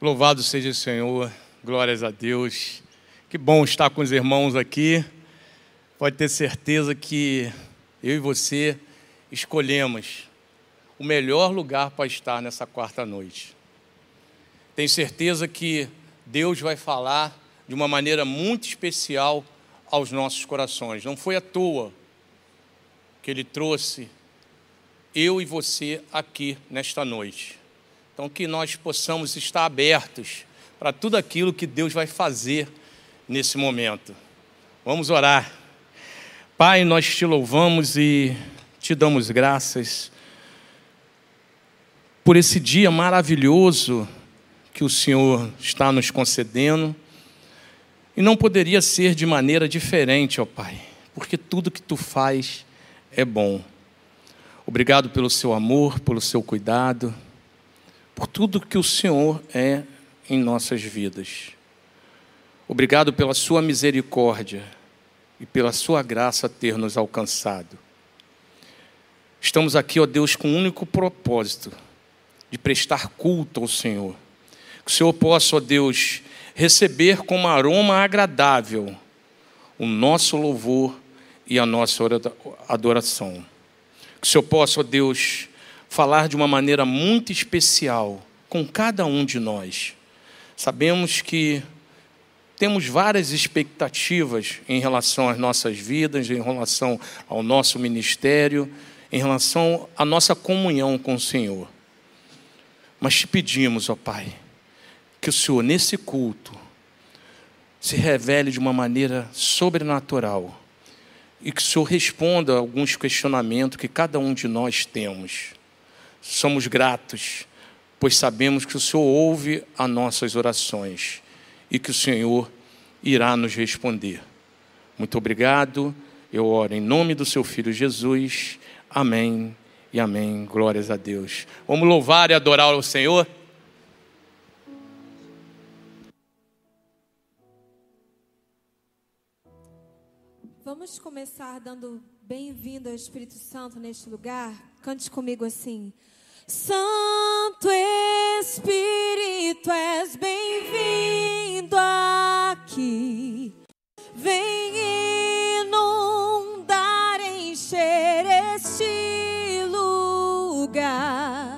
Louvado seja o Senhor, glórias a Deus. Que bom estar com os irmãos aqui. Pode ter certeza que eu e você escolhemos o melhor lugar para estar nessa quarta noite. Tenho certeza que Deus vai falar de uma maneira muito especial aos nossos corações. Não foi à toa que Ele trouxe eu e você aqui nesta noite. Então, que nós possamos estar abertos para tudo aquilo que Deus vai fazer nesse momento. Vamos orar. Pai, nós te louvamos e te damos graças por esse dia maravilhoso que o Senhor está nos concedendo. E não poderia ser de maneira diferente, ó Pai, porque tudo que tu faz é bom. Obrigado pelo seu amor, pelo seu cuidado por tudo que o Senhor é em nossas vidas. Obrigado pela Sua misericórdia e pela Sua graça ter nos alcançado. Estamos aqui, ó Deus, com o um único propósito de prestar culto ao Senhor. Que o Senhor possa, ó Deus, receber como aroma agradável o nosso louvor e a nossa adoração. Que o Senhor possa, ó Deus, falar de uma maneira muito especial com cada um de nós. Sabemos que temos várias expectativas em relação às nossas vidas, em relação ao nosso ministério, em relação à nossa comunhão com o Senhor. Mas te pedimos, ó Pai, que o Senhor, nesse culto, se revele de uma maneira sobrenatural e que o Senhor responda a alguns questionamentos que cada um de nós temos. Somos gratos, pois sabemos que o Senhor ouve as nossas orações e que o Senhor irá nos responder. Muito obrigado. Eu oro em nome do seu filho Jesus. Amém e amém. Glórias a Deus. Vamos louvar e adorar o Senhor. Vamos começar dando bem-vindo ao Espírito Santo neste lugar. Cante comigo assim. Santo Espírito, és bem-vindo aqui. Vem inundar, encher este lugar.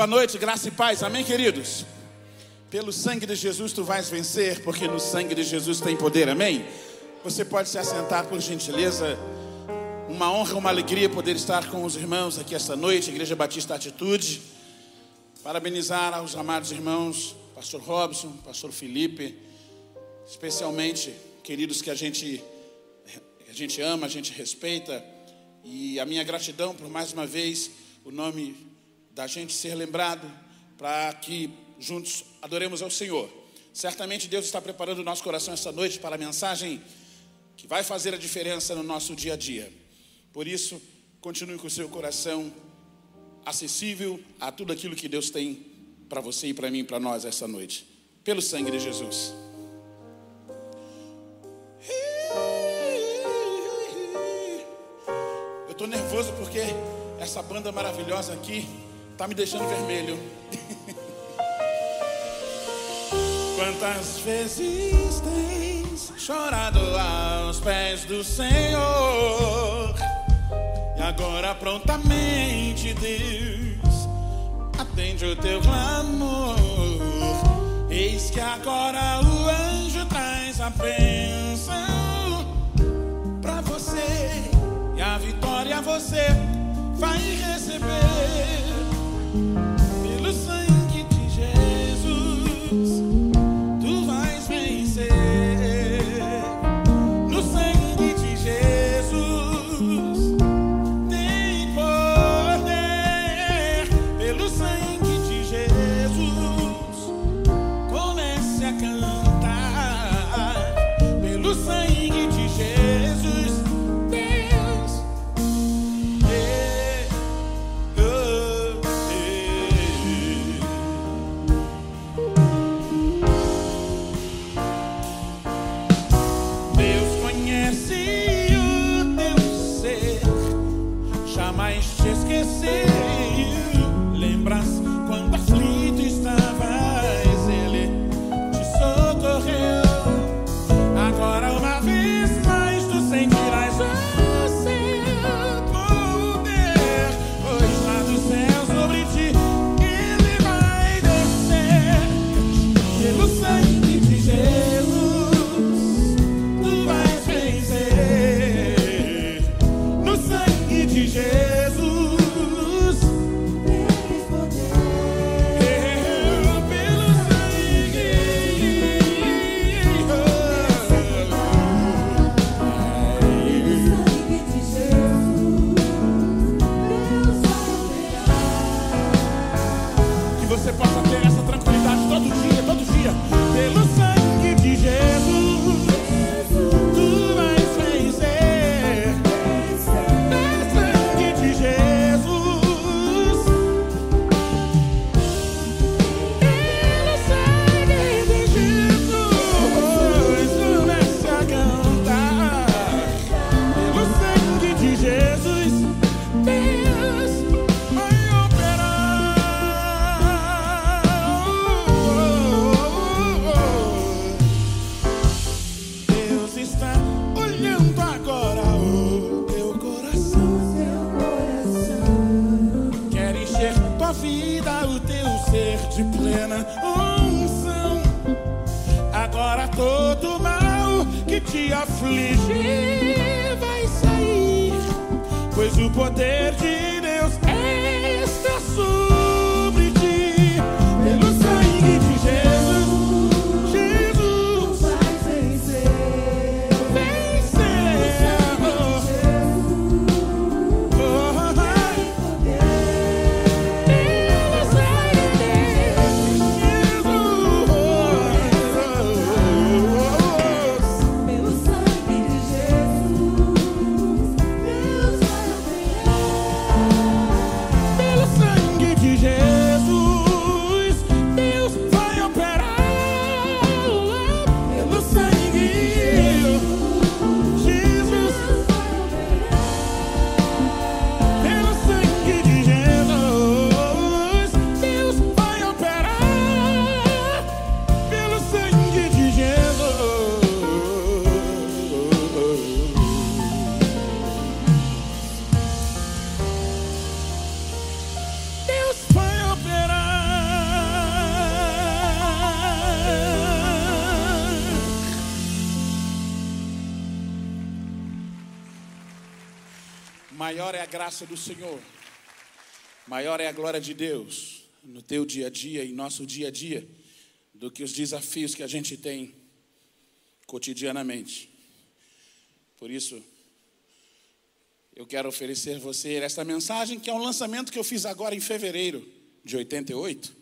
Boa noite, graça e paz. Amém, queridos? Pelo sangue de Jesus tu vais vencer, porque no sangue de Jesus tem poder. Amém? Você pode se assentar por gentileza. Uma honra, uma alegria poder estar com os irmãos aqui esta noite, Igreja Batista Atitude. Parabenizar aos amados irmãos, Pastor Robson, Pastor Felipe, especialmente queridos que a gente a gente ama, a gente respeita, e a minha gratidão por mais uma vez o nome da gente ser lembrado para que juntos adoremos ao Senhor. Certamente Deus está preparando o nosso coração esta noite para a mensagem que vai fazer a diferença no nosso dia a dia. Por isso, continue com o seu coração acessível a tudo aquilo que Deus tem para você e para mim, para nós essa noite. Pelo sangue de Jesus. Eu estou nervoso porque essa banda maravilhosa aqui está me deixando vermelho. Quantas vezes tens chorado aos pés do Senhor? E agora prontamente Deus atende o teu clamor. Eis que agora o anjo traz a bênção para você e a vitória você vai receber pelo Maior é a graça do Senhor, maior é a glória de Deus no teu dia a dia e nosso dia a dia do que os desafios que a gente tem cotidianamente. Por isso, eu quero oferecer a você esta mensagem que é um lançamento que eu fiz agora em fevereiro de 88.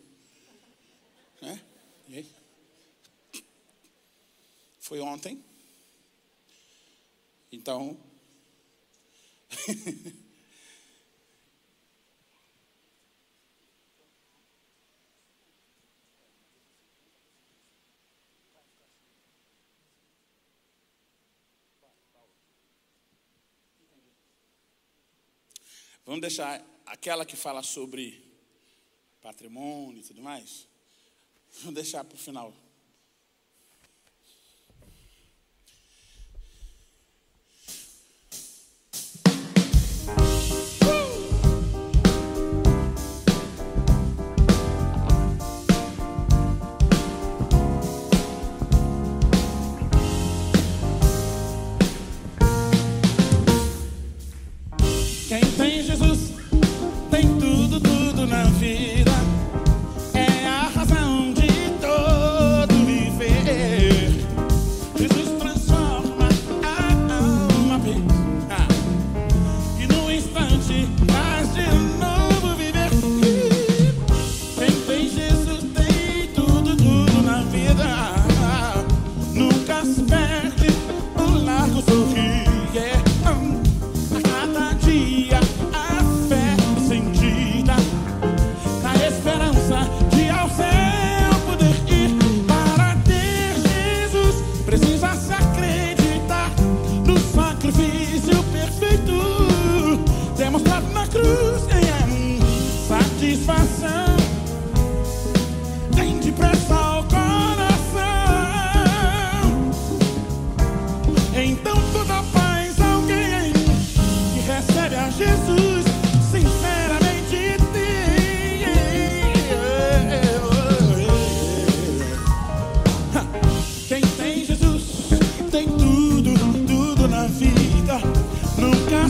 Né? Foi ontem. Então, Vamos deixar aquela que fala sobre patrimônio e tudo mais? Vamos deixar para o final.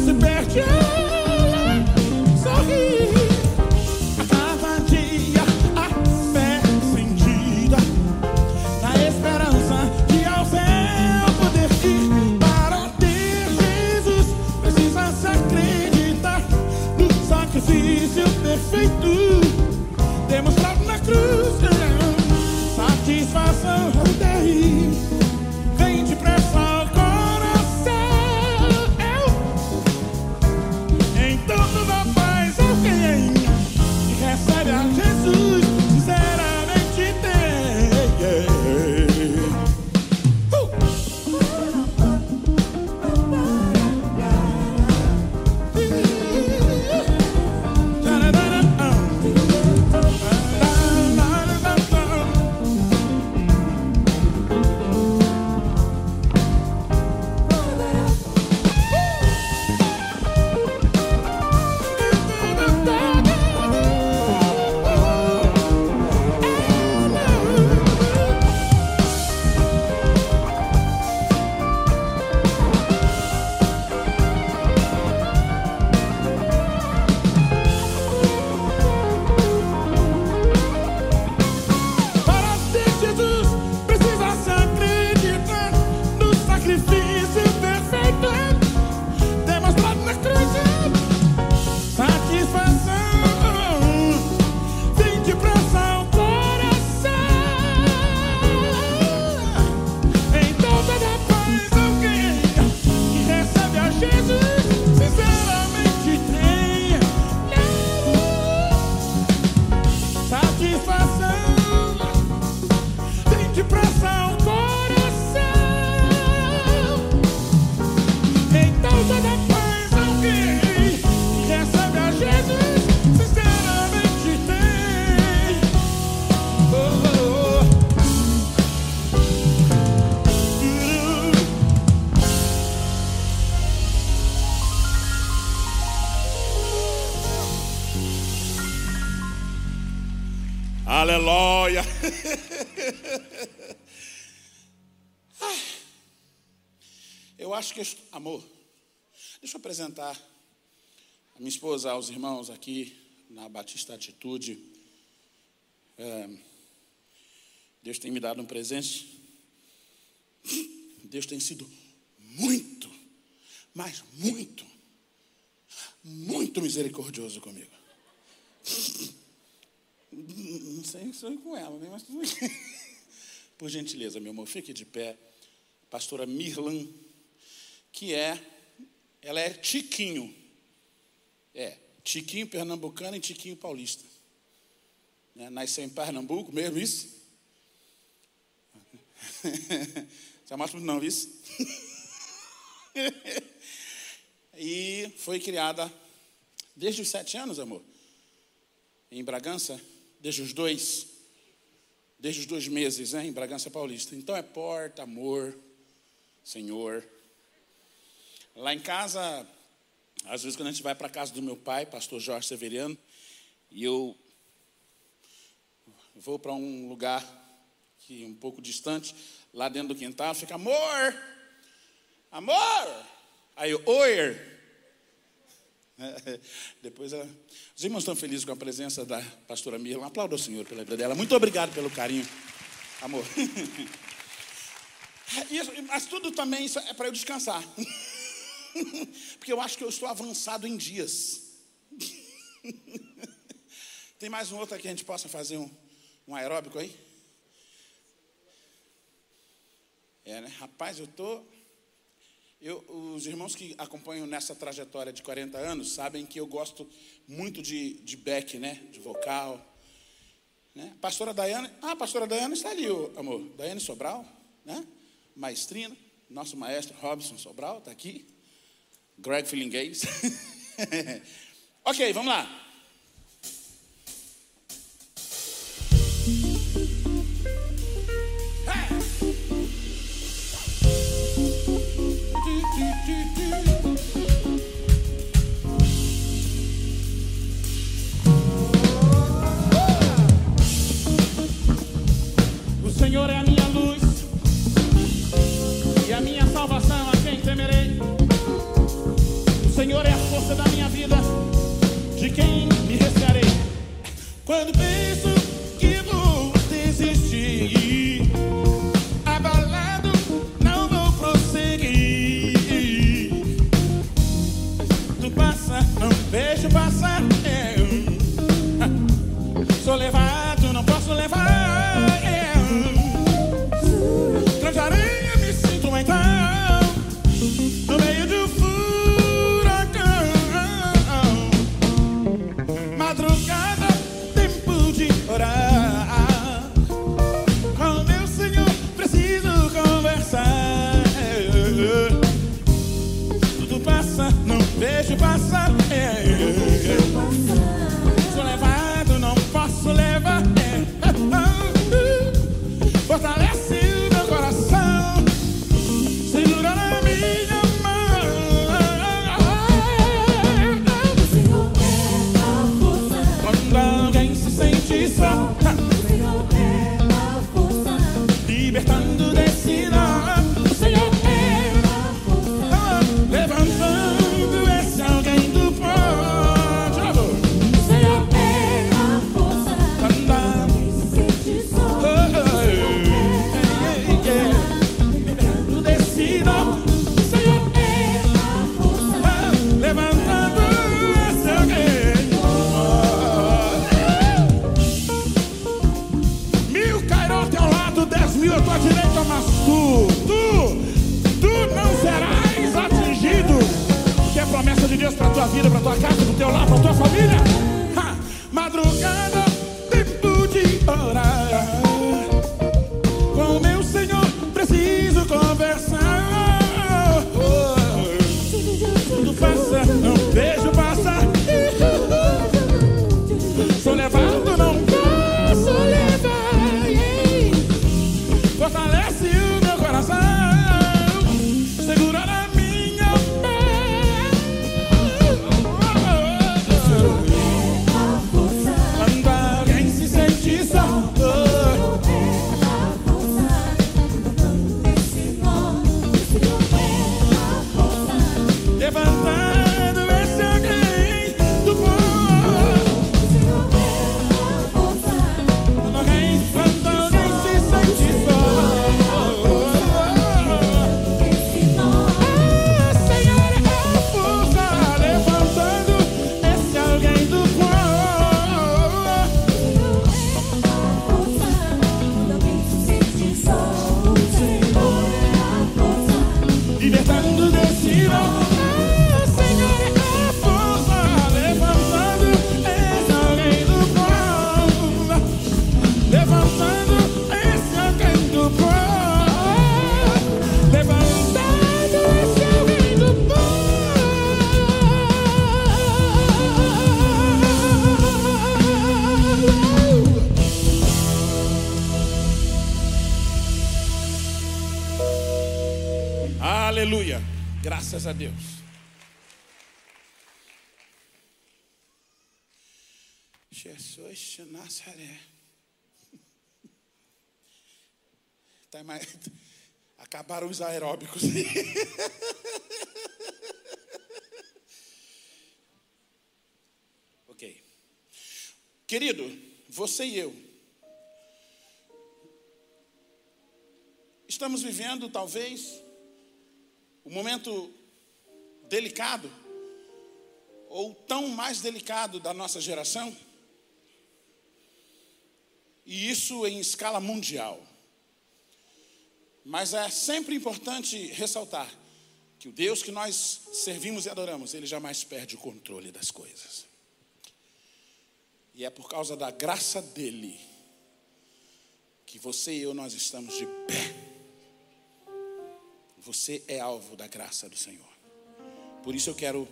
Sebastian. Aos irmãos aqui na Batista Atitude. É, Deus tem me dado um presente. Deus tem sido muito, mas muito, muito misericordioso comigo. Não sei se com ela, né? mas tudo bem. Por gentileza, meu amor, fique de pé. Pastora Mirlan, que é, ela é Tiquinho. É, Tiquinho pernambucano e Tiquinho paulista. Né? Nasceu em Pernambuco, mesmo isso? Você mostra não, isso? e foi criada desde os sete anos, amor. Em Bragança, desde os dois, desde os dois meses, né, em Bragança Paulista. Então é porta, amor, Senhor. Lá em casa, às vezes quando a gente vai para a casa do meu pai, pastor Jorge Severiano, e eu vou para um lugar que um pouco distante, lá dentro do quintal, fica amor, amor. Aí eu, oi. Depois ela, os irmãos estão felizes com a presença da pastora Mirla. Aplauda o Senhor pela vida dela. Muito obrigado pelo carinho, amor. Isso, mas tudo também é para eu descansar. Porque eu acho que eu estou avançado em dias. Tem mais um outro aqui que a gente possa fazer um, um aeróbico aí? É, né? Rapaz, eu tô. Eu, os irmãos que acompanham nessa trajetória de 40 anos sabem que eu gosto muito de, de back, né? De vocal. Né? Pastora Daiane. Ah, a pastora Daiane está ali, amor. Daiane Sobral, né? Maestrina. Nosso maestro Robson Sobral está aqui. Greg Fillinguês. ok, vamos lá. Força da minha vida, de quem me recearei? Quando penso Graças a Deus. Jesus de Nazaré. Tá mais... Acabaram os aeróbicos. ok. Querido, você e eu estamos vivendo talvez um momento delicado ou tão mais delicado da nossa geração. E isso em escala mundial. Mas é sempre importante ressaltar que o Deus que nós servimos e adoramos, ele jamais perde o controle das coisas. E é por causa da graça dele que você e eu nós estamos de pé. Você é alvo da graça do Senhor. Por isso eu quero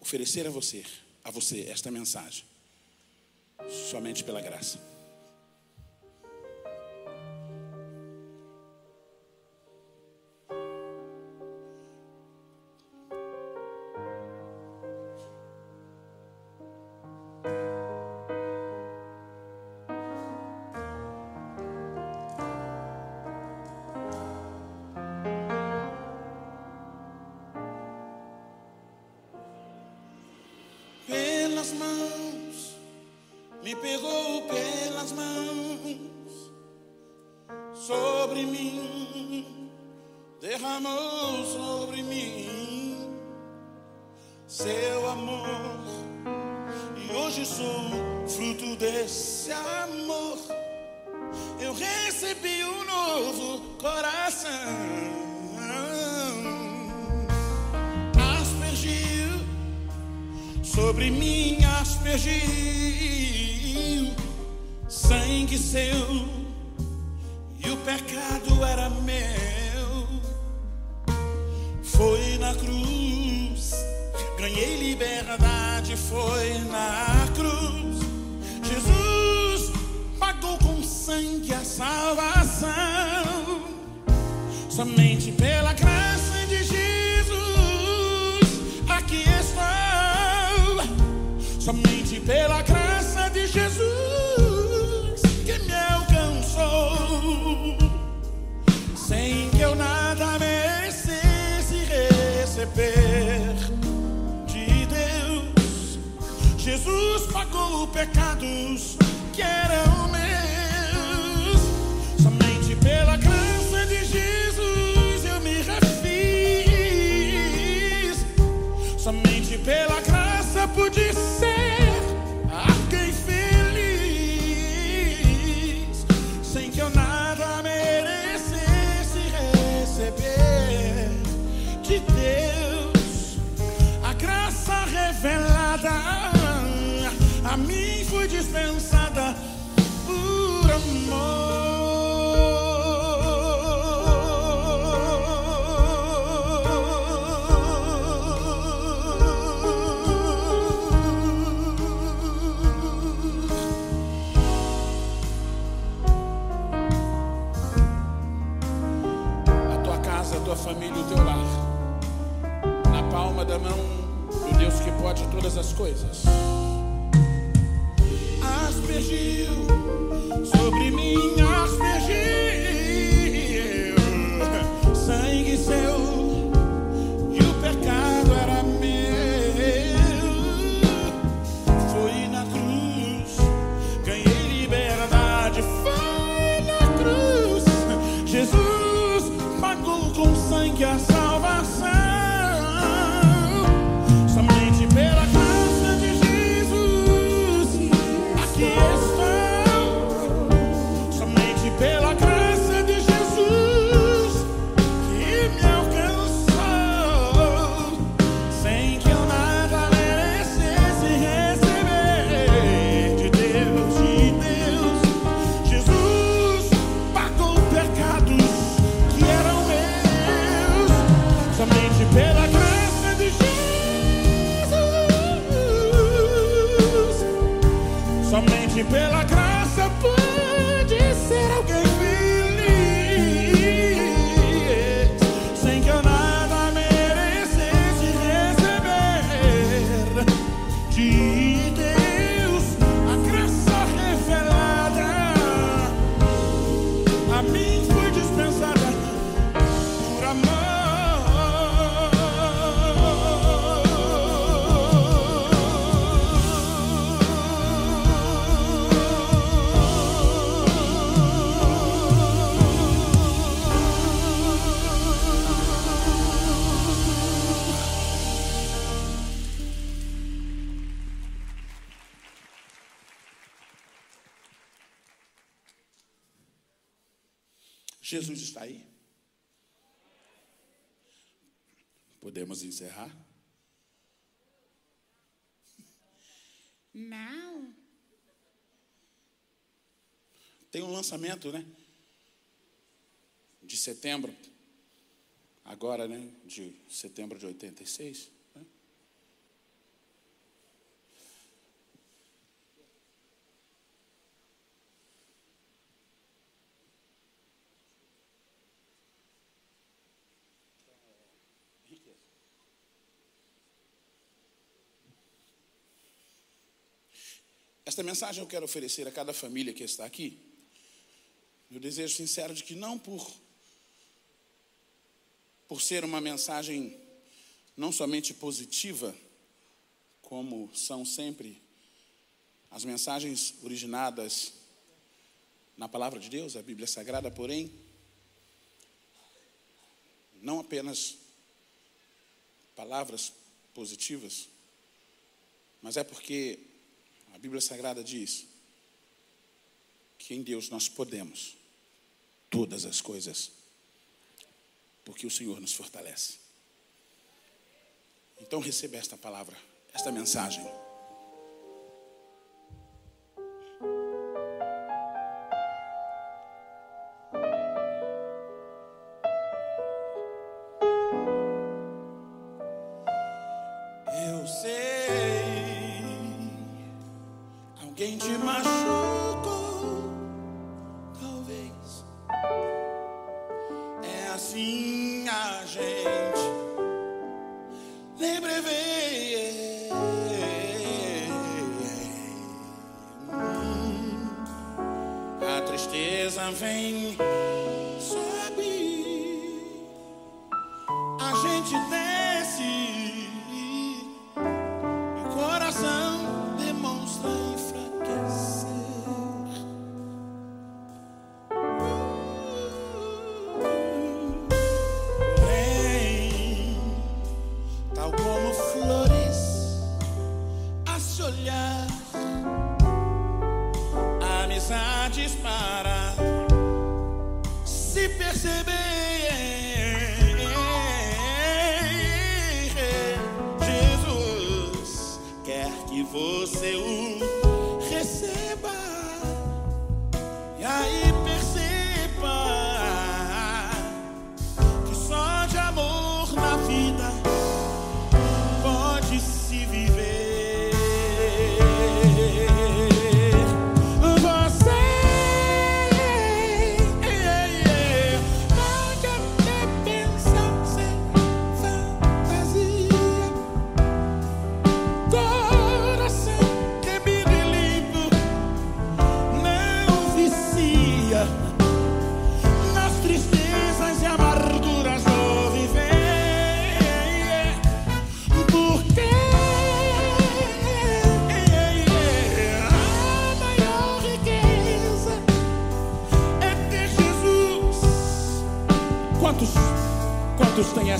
oferecer a você, a você esta mensagem. Somente pela graça. Somente pela graça de Jesus que me alcançou. Sem que eu nada merecesse receber de Deus. Jesus pagou pecados que eram meus. Somente pela graça de Jesus eu me refiz. Somente pela graça pude ser dispensada por amor. a tua casa, a tua família, o teu lar, na palma da mão do Deus que pode todas as coisas. Aspergiu pela Jesus está aí? Podemos encerrar? Não. Tem um lançamento, né? De setembro. Agora, né? De setembro de 86. Esta mensagem eu quero oferecer a cada família que está aqui. Eu desejo sincero de que não por por ser uma mensagem não somente positiva, como são sempre as mensagens originadas na palavra de Deus, a Bíblia Sagrada, porém, não apenas palavras positivas, mas é porque Bíblia Sagrada diz que em Deus nós podemos todas as coisas, porque o Senhor nos fortalece. Então receba esta palavra, esta mensagem. A olhar, amizades para se perceber. Jesus quer que você o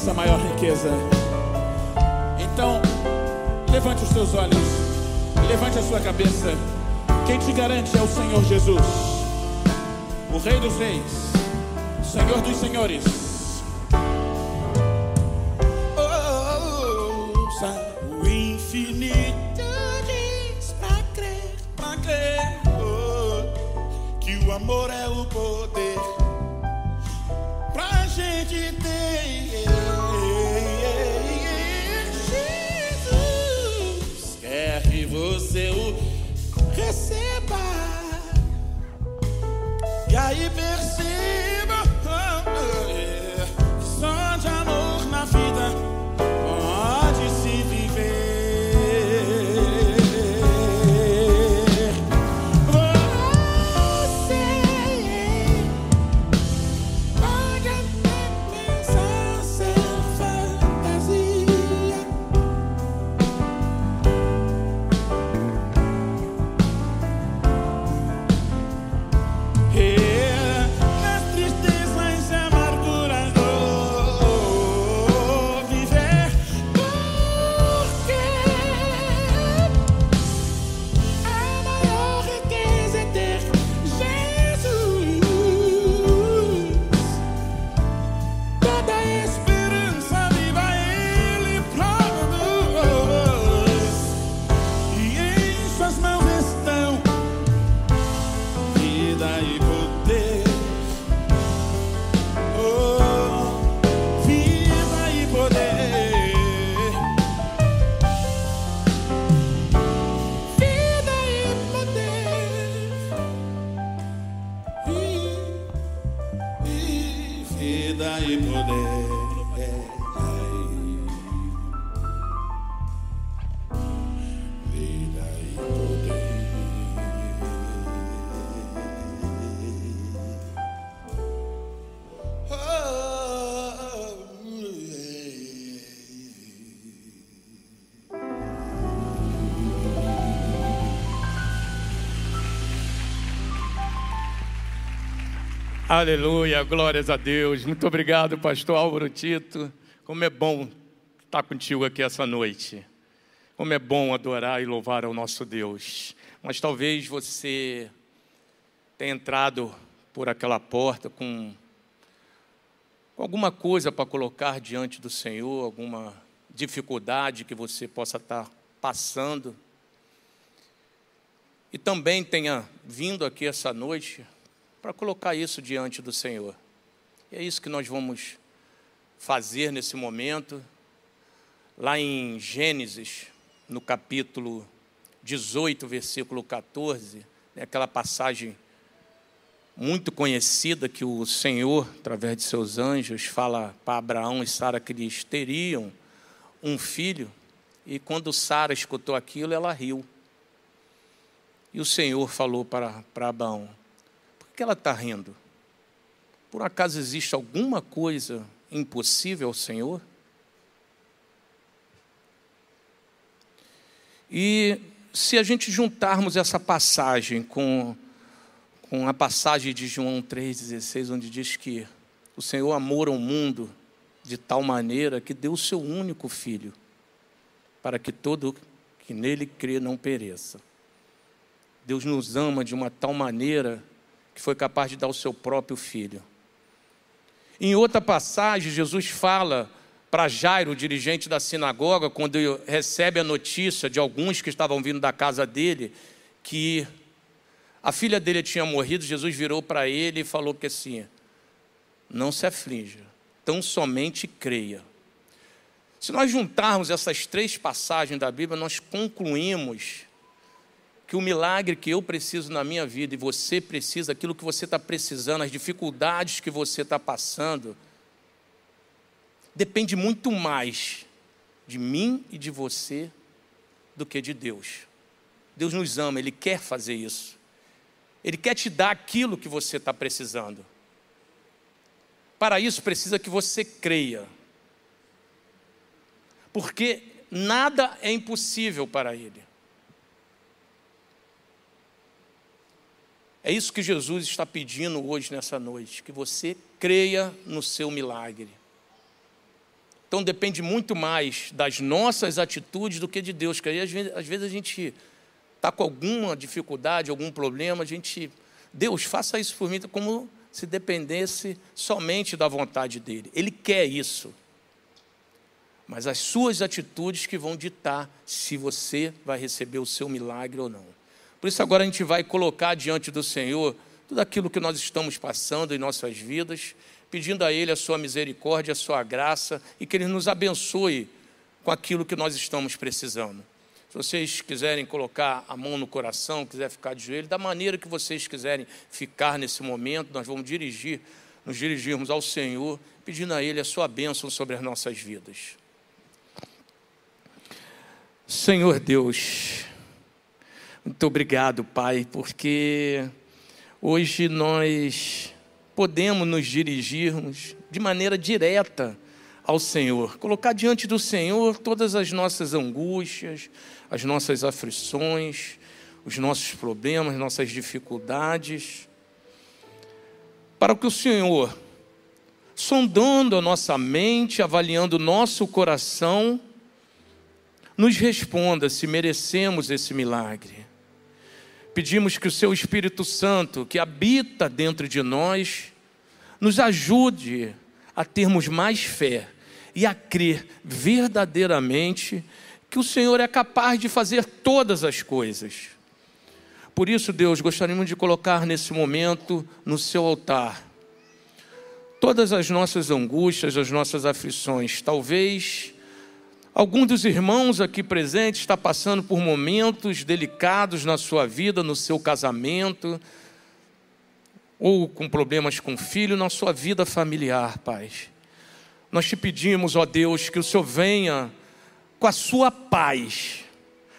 essa maior riqueza? Então, levante os seus olhos, levante a sua cabeça. Quem te garante é o Senhor Jesus o Rei dos Reis, Senhor dos Senhores. Aleluia, glórias a Deus. Muito obrigado, pastor Álvaro Tito. Como é bom estar contigo aqui essa noite. Como é bom adorar e louvar ao nosso Deus. Mas talvez você tenha entrado por aquela porta com alguma coisa para colocar diante do Senhor, alguma dificuldade que você possa estar passando. E também tenha vindo aqui essa noite para colocar isso diante do Senhor. E é isso que nós vamos fazer nesse momento. Lá em Gênesis, no capítulo 18, versículo 14, né, aquela passagem muito conhecida que o Senhor, através de seus anjos, fala para Abraão e Sara que eles teriam um filho. E quando Sara escutou aquilo, ela riu. E o Senhor falou para, para Abraão: que ela está rindo? Por acaso existe alguma coisa impossível ao Senhor? E se a gente juntarmos essa passagem com, com a passagem de João 3,16, onde diz que o Senhor amou ao mundo de tal maneira que deu o seu único filho, para que todo que nele crê não pereça. Deus nos ama de uma tal maneira que foi capaz de dar o seu próprio filho. Em outra passagem, Jesus fala para Jairo, dirigente da sinagoga, quando recebe a notícia de alguns que estavam vindo da casa dele, que a filha dele tinha morrido, Jesus virou para ele e falou que assim: não se aflinja, tão somente creia. Se nós juntarmos essas três passagens da Bíblia, nós concluímos que o milagre que eu preciso na minha vida e você precisa, aquilo que você está precisando, as dificuldades que você está passando, depende muito mais de mim e de você do que de Deus. Deus nos ama, Ele quer fazer isso. Ele quer te dar aquilo que você está precisando. Para isso, precisa que você creia. Porque nada é impossível para Ele. É isso que Jesus está pedindo hoje, nessa noite, que você creia no seu milagre. Então depende muito mais das nossas atitudes do que de Deus, porque às vezes, às vezes a gente está com alguma dificuldade, algum problema, a gente, Deus, faça isso por mim, como se dependesse somente da vontade dEle. Ele quer isso. Mas as suas atitudes que vão ditar se você vai receber o seu milagre ou não. Por isso, agora a gente vai colocar diante do Senhor tudo aquilo que nós estamos passando em nossas vidas, pedindo a Ele a Sua misericórdia, a Sua graça e que Ele nos abençoe com aquilo que nós estamos precisando. Se vocês quiserem colocar a mão no coração, quiser ficar de joelho, da maneira que vocês quiserem ficar nesse momento, nós vamos dirigir, nos dirigirmos ao Senhor, pedindo a Ele a sua bênção sobre as nossas vidas. Senhor Deus, muito obrigado, Pai, porque hoje nós podemos nos dirigirmos de maneira direta ao Senhor, colocar diante do Senhor todas as nossas angústias, as nossas aflições, os nossos problemas, nossas dificuldades, para que o Senhor, sondando a nossa mente, avaliando o nosso coração, nos responda se merecemos esse milagre. Pedimos que o Seu Espírito Santo, que habita dentro de nós, nos ajude a termos mais fé e a crer verdadeiramente que o Senhor é capaz de fazer todas as coisas. Por isso, Deus, gostaríamos de colocar nesse momento no seu altar todas as nossas angústias, as nossas aflições. Talvez Algum dos irmãos aqui presentes está passando por momentos delicados na sua vida, no seu casamento, ou com problemas com o filho, na sua vida familiar, Pai. Nós te pedimos, ó Deus, que o Senhor venha com a sua paz.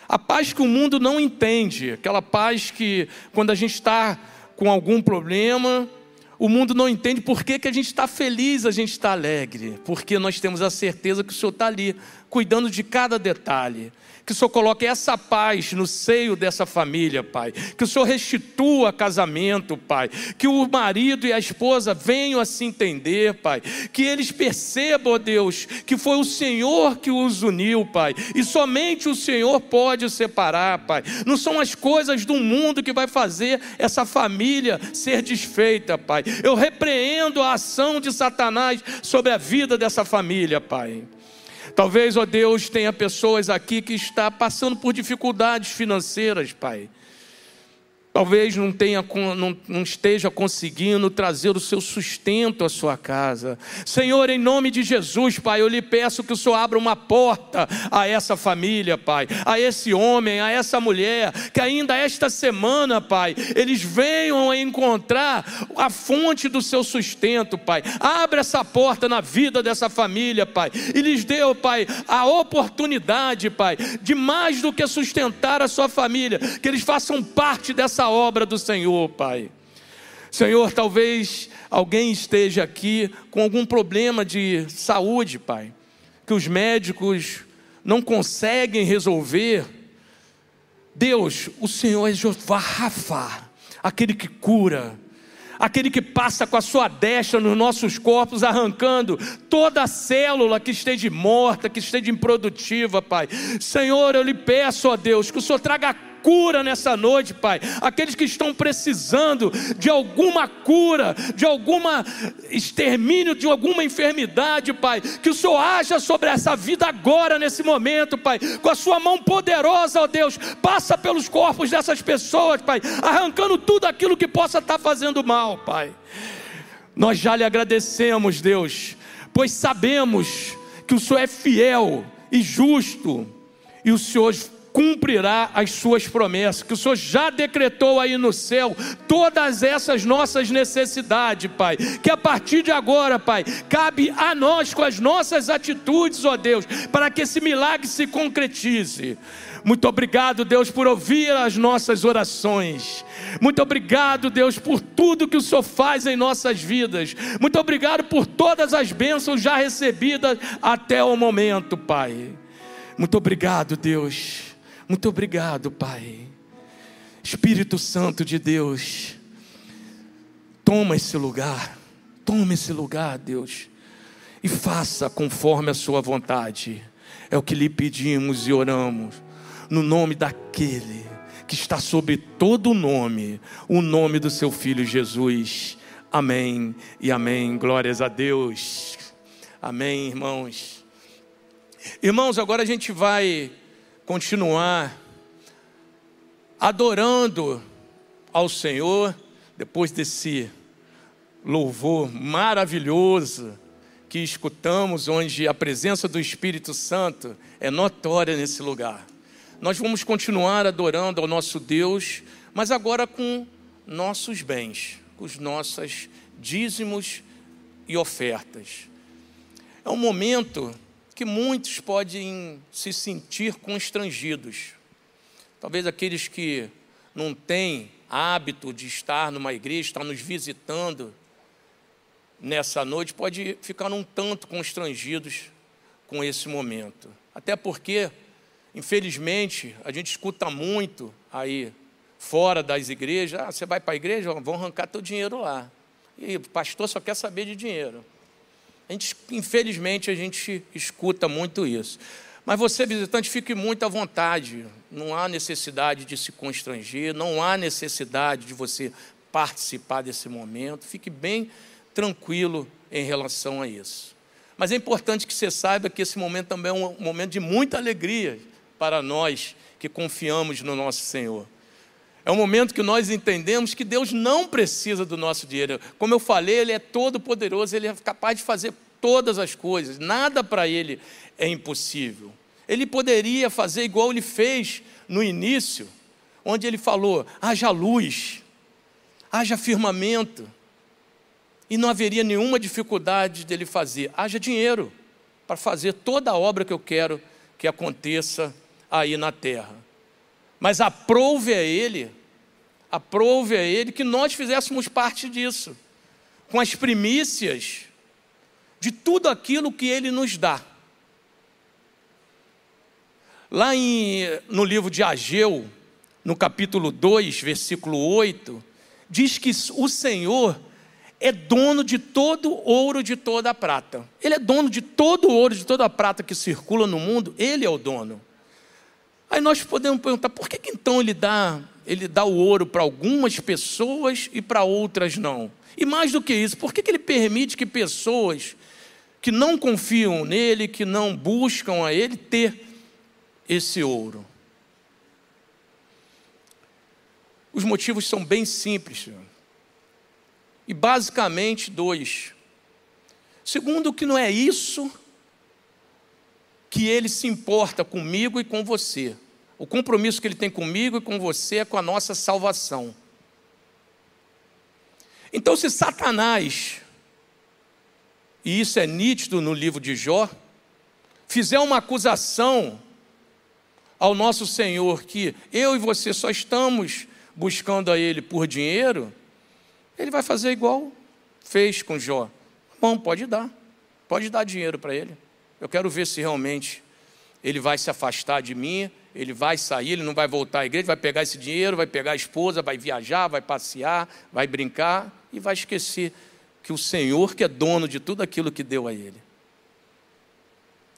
A paz que o mundo não entende, aquela paz que quando a gente está com algum problema, o mundo não entende por que, que a gente está feliz, a gente está alegre, porque nós temos a certeza que o Senhor está ali cuidando de cada detalhe. Que o Senhor coloque essa paz no seio dessa família, Pai. Que o Senhor restitua casamento, Pai. Que o marido e a esposa venham a se entender, Pai. Que eles percebam, ó Deus, que foi o Senhor que os uniu, Pai. E somente o Senhor pode separar, Pai. Não são as coisas do mundo que vai fazer essa família ser desfeita, Pai. Eu repreendo a ação de Satanás sobre a vida dessa família, Pai. Talvez, ó Deus, tenha pessoas aqui que está passando por dificuldades financeiras, Pai talvez não, tenha, não, não, esteja conseguindo trazer o seu sustento à sua casa. Senhor, em nome de Jesus, Pai, eu lhe peço que o Senhor abra uma porta a essa família, Pai, a esse homem, a essa mulher, que ainda esta semana, Pai, eles venham a encontrar a fonte do seu sustento, Pai. Abre essa porta na vida dessa família, Pai, e lhes dê, Pai, a oportunidade, Pai, de mais do que sustentar a sua família, que eles façam parte dessa essa obra do Senhor, Pai. Senhor, talvez alguém esteja aqui com algum problema de saúde, Pai, que os médicos não conseguem resolver. Deus, o Senhor é Jeová Rafa, aquele que cura, aquele que passa com a sua destra nos nossos corpos, arrancando toda célula que esteja morta, que esteja improdutiva, Pai. Senhor, eu lhe peço, ó Deus, que o Senhor traga cura nessa noite, Pai. Aqueles que estão precisando de alguma cura, de alguma extermínio, de alguma enfermidade, Pai. Que o Senhor haja sobre essa vida agora, nesse momento, Pai. Com a Sua mão poderosa, ó Deus. Passa pelos corpos dessas pessoas, Pai. Arrancando tudo aquilo que possa estar fazendo mal, Pai. Nós já lhe agradecemos, Deus, pois sabemos que o Senhor é fiel e justo, e o Senhor cumprirá as suas promessas, que o Senhor já decretou aí no céu todas essas nossas necessidades, Pai. Que a partir de agora, Pai, cabe a nós com as nossas atitudes, ó Deus, para que esse milagre se concretize. Muito obrigado, Deus, por ouvir as nossas orações. Muito obrigado, Deus, por tudo que o Senhor faz em nossas vidas. Muito obrigado por todas as bênçãos já recebidas até o momento, Pai. Muito obrigado, Deus muito obrigado, Pai. Espírito Santo de Deus, toma esse lugar, toma esse lugar, Deus, e faça conforme a Sua vontade. É o que lhe pedimos e oramos, no nome daquele que está sobre todo o nome, o nome do Seu Filho Jesus. Amém e amém. Glórias a Deus. Amém, irmãos. Irmãos, agora a gente vai continuar adorando ao Senhor, depois desse louvor maravilhoso que escutamos, onde a presença do Espírito Santo é notória nesse lugar. Nós vamos continuar adorando ao nosso Deus, mas agora com nossos bens, com os nossos dízimos e ofertas. É um momento que muitos podem se sentir constrangidos. Talvez aqueles que não têm hábito de estar numa igreja, estar nos visitando nessa noite, pode ficar um tanto constrangidos com esse momento. Até porque, infelizmente, a gente escuta muito aí fora das igrejas, ah, você vai para a igreja, vão arrancar teu dinheiro lá. E o pastor só quer saber de dinheiro. A gente, infelizmente, a gente escuta muito isso. Mas você, visitante, fique muito à vontade. Não há necessidade de se constranger, não há necessidade de você participar desse momento. Fique bem tranquilo em relação a isso. Mas é importante que você saiba que esse momento também é um momento de muita alegria para nós que confiamos no nosso Senhor. É um momento que nós entendemos que Deus não precisa do nosso dinheiro. Como eu falei, Ele é todo poderoso, Ele é capaz de fazer todas as coisas, nada para Ele é impossível. Ele poderia fazer igual Ele fez no início, onde Ele falou: haja luz, haja firmamento, e não haveria nenhuma dificuldade dele fazer, haja dinheiro para fazer toda a obra que eu quero que aconteça aí na terra mas aprove a Ele, aprove a Ele que nós fizéssemos parte disso, com as primícias de tudo aquilo que Ele nos dá. Lá em, no livro de Ageu, no capítulo 2, versículo 8, diz que o Senhor é dono de todo ouro, de toda a prata. Ele é dono de todo ouro, de toda a prata que circula no mundo, ele é o dono. Aí nós podemos perguntar, por que, que então ele dá, ele dá o ouro para algumas pessoas e para outras não? E mais do que isso, por que, que ele permite que pessoas que não confiam nele, que não buscam a ele, ter esse ouro? Os motivos são bem simples. E basicamente dois. Segundo, que não é isso que ele se importa comigo e com você. O compromisso que ele tem comigo e com você é com a nossa salvação. Então, se Satanás, e isso é nítido no livro de Jó, fizer uma acusação ao nosso Senhor que eu e você só estamos buscando a Ele por dinheiro, ele vai fazer igual fez com Jó. Bom, pode dar, pode dar dinheiro para ele. Eu quero ver se realmente ele vai se afastar de mim, ele vai sair, ele não vai voltar à igreja, vai pegar esse dinheiro, vai pegar a esposa, vai viajar, vai passear, vai brincar e vai esquecer que o Senhor que é dono de tudo aquilo que deu a ele.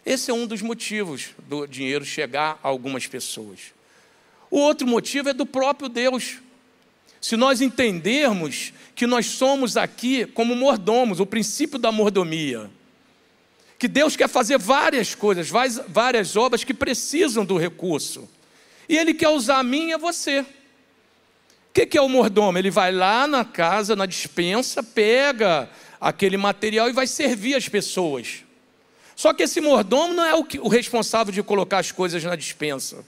Esse é um dos motivos do dinheiro chegar a algumas pessoas. O outro motivo é do próprio Deus. Se nós entendermos que nós somos aqui como mordomos, o princípio da mordomia, que Deus quer fazer várias coisas, várias obras que precisam do recurso, e Ele quer usar a mim e a você. O que é o mordomo? Ele vai lá na casa, na dispensa, pega aquele material e vai servir as pessoas. Só que esse mordomo não é o, que, o responsável de colocar as coisas na dispensa,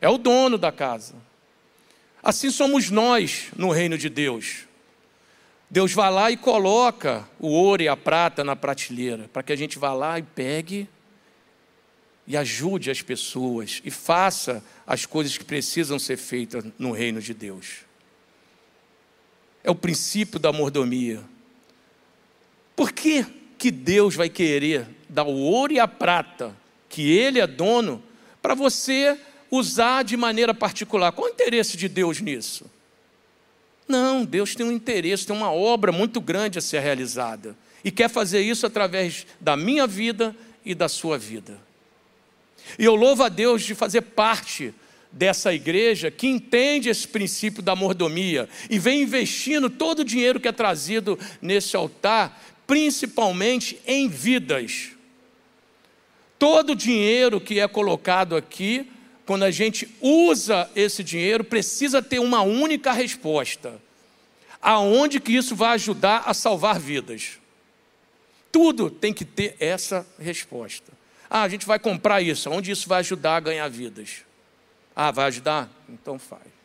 é o dono da casa. Assim somos nós no reino de Deus. Deus vai lá e coloca o ouro e a prata na prateleira, para que a gente vá lá e pegue e ajude as pessoas e faça as coisas que precisam ser feitas no reino de Deus. É o princípio da mordomia. Por que, que Deus vai querer dar o ouro e a prata, que Ele é dono, para você usar de maneira particular. Qual o interesse de Deus nisso? Não, Deus tem um interesse, tem uma obra muito grande a ser realizada. E quer fazer isso através da minha vida e da sua vida. E eu louvo a Deus de fazer parte dessa igreja que entende esse princípio da mordomia e vem investindo todo o dinheiro que é trazido nesse altar, principalmente em vidas. Todo o dinheiro que é colocado aqui quando a gente usa esse dinheiro, precisa ter uma única resposta. Aonde que isso vai ajudar a salvar vidas? Tudo tem que ter essa resposta. Ah, a gente vai comprar isso, onde isso vai ajudar a ganhar vidas? Ah, vai ajudar? Então faz.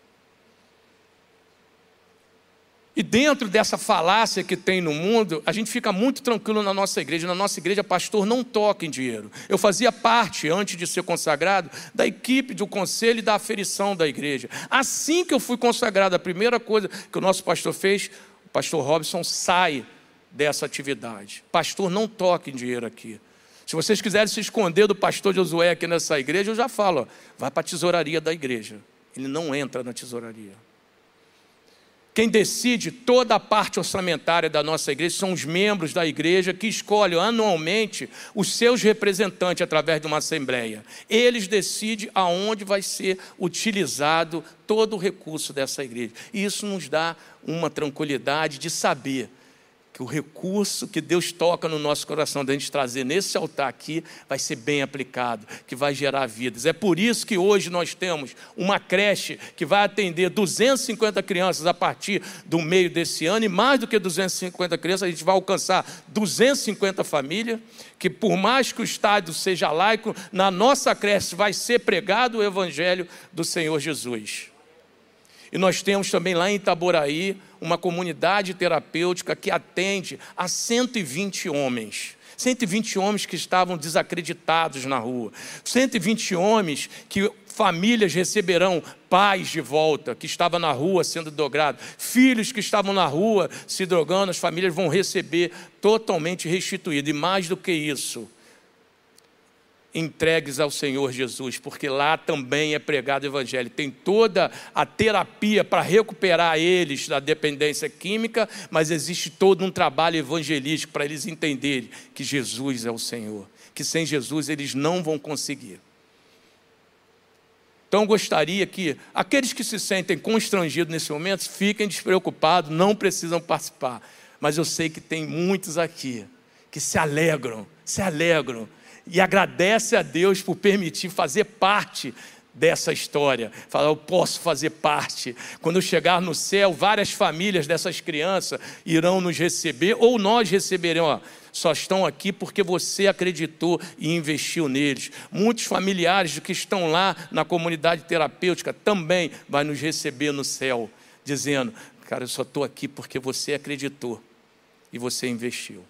E dentro dessa falácia que tem no mundo, a gente fica muito tranquilo na nossa igreja. Na nossa igreja, pastor não toca em dinheiro. Eu fazia parte, antes de ser consagrado, da equipe do conselho e da aferição da igreja. Assim que eu fui consagrado, a primeira coisa que o nosso pastor fez, o pastor Robson sai dessa atividade. Pastor não toca em dinheiro aqui. Se vocês quiserem se esconder do pastor Josué aqui nessa igreja, eu já falo, ó, vai para a tesouraria da igreja. Ele não entra na tesouraria. Quem decide toda a parte orçamentária da nossa igreja são os membros da igreja que escolhem anualmente os seus representantes através de uma assembleia. Eles decidem aonde vai ser utilizado todo o recurso dessa igreja. E isso nos dá uma tranquilidade de saber que o recurso que Deus toca no nosso coração, da gente trazer nesse altar aqui, vai ser bem aplicado, que vai gerar vidas. É por isso que hoje nós temos uma creche que vai atender 250 crianças a partir do meio desse ano, e mais do que 250 crianças, a gente vai alcançar 250 famílias, que por mais que o estádio seja laico, na nossa creche vai ser pregado o evangelho do Senhor Jesus. E nós temos também lá em Itaboraí uma comunidade terapêutica que atende a 120 homens. 120 homens que estavam desacreditados na rua. 120 homens que famílias receberão pais de volta, que estavam na rua sendo drogados. Filhos que estavam na rua se drogando, as famílias vão receber totalmente restituído. E mais do que isso, entregues ao Senhor Jesus, porque lá também é pregado o Evangelho. Tem toda a terapia para recuperar eles da dependência química, mas existe todo um trabalho evangelístico para eles entenderem que Jesus é o Senhor, que sem Jesus eles não vão conseguir. Então, gostaria que aqueles que se sentem constrangidos nesse momento fiquem despreocupados, não precisam participar. Mas eu sei que tem muitos aqui que se alegram, se alegram e agradece a Deus por permitir fazer parte dessa história. Fala, eu posso fazer parte. Quando eu chegar no céu, várias famílias dessas crianças irão nos receber, ou nós receberemos. Só estão aqui porque você acreditou e investiu neles. Muitos familiares que estão lá na comunidade terapêutica também vai nos receber no céu, dizendo: Cara, eu só estou aqui porque você acreditou e você investiu.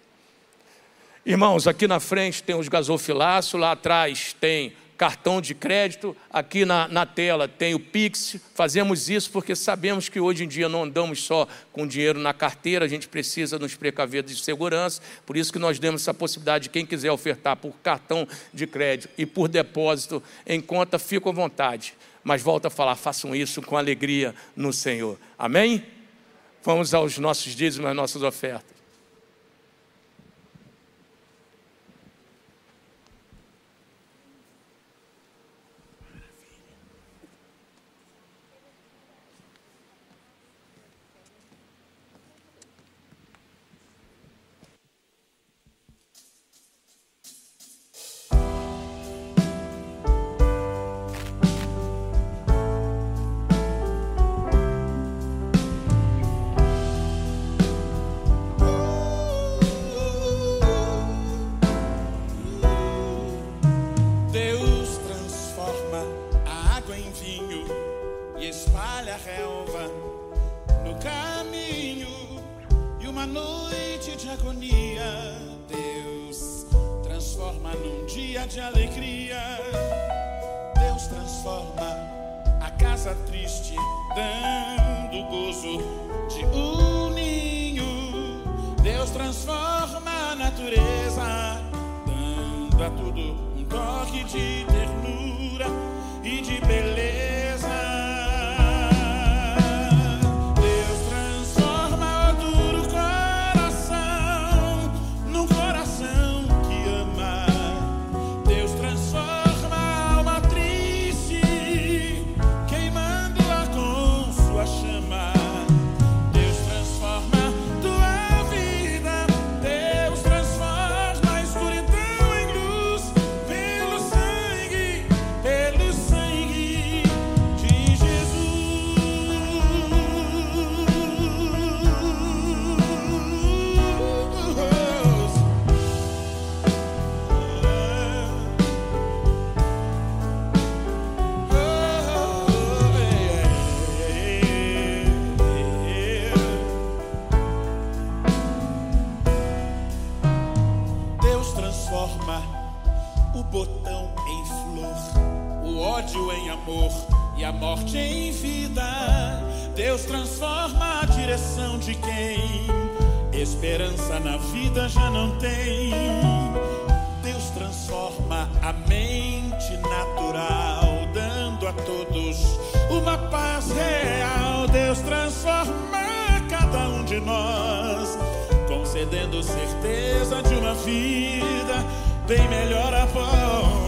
Irmãos, aqui na frente tem os gasofilaços, lá atrás tem cartão de crédito, aqui na, na tela tem o Pix. Fazemos isso porque sabemos que hoje em dia não andamos só com dinheiro na carteira, a gente precisa nos precaver de segurança, por isso que nós demos essa possibilidade de quem quiser ofertar por cartão de crédito e por depósito em conta, fica à vontade. Mas volta a falar, façam isso com alegria no Senhor. Amém? Vamos aos nossos dízimos, às nossas ofertas. em amor e a morte em vida. Deus transforma a direção de quem esperança na vida já não tem. Deus transforma a mente natural, dando a todos uma paz real. Deus transforma cada um de nós, concedendo certeza de uma vida bem melhor após.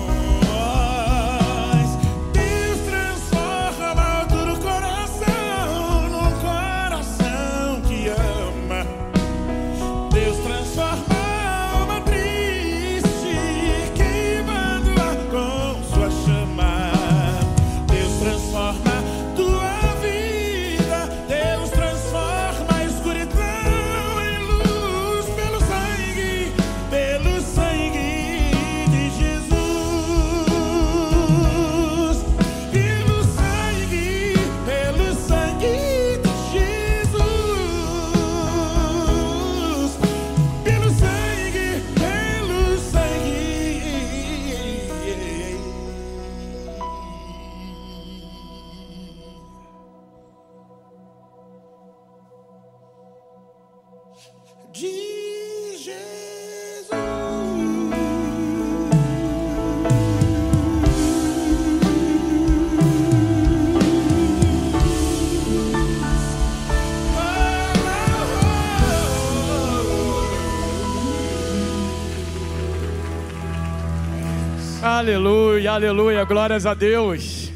Aleluia, aleluia, glórias a Deus.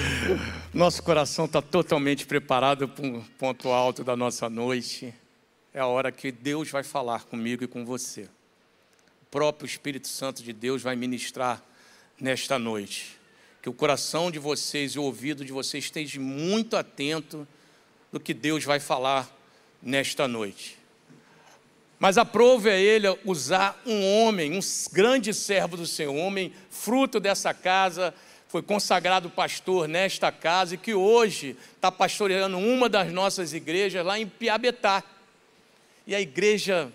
Nosso coração está totalmente preparado para um ponto alto da nossa noite. É a hora que Deus vai falar comigo e com você. O próprio Espírito Santo de Deus vai ministrar nesta noite. Que o coração de vocês e o ouvido de vocês esteja muito atento do que Deus vai falar nesta noite. Mas aprove a ele usar um homem, um grande servo do Senhor, homem fruto dessa casa, foi consagrado pastor nesta casa e que hoje está pastoreando uma das nossas igrejas lá em Piabetá. E a igreja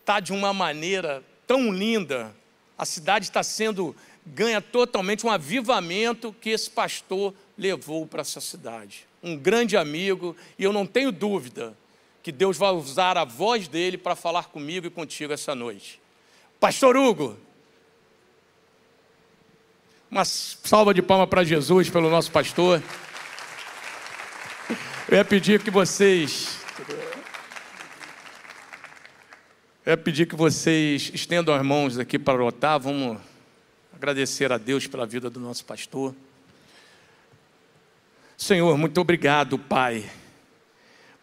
está de uma maneira tão linda, a cidade está sendo, ganha totalmente um avivamento que esse pastor levou para essa cidade. Um grande amigo, e eu não tenho dúvida que Deus vai usar a voz dele para falar comigo e contigo essa noite. Pastor Hugo, uma salva de palma para Jesus, pelo nosso pastor. Eu ia pedir que vocês. Eu ia pedir que vocês estendam as mãos aqui para lotar. Vamos agradecer a Deus pela vida do nosso pastor. Senhor, muito obrigado, Pai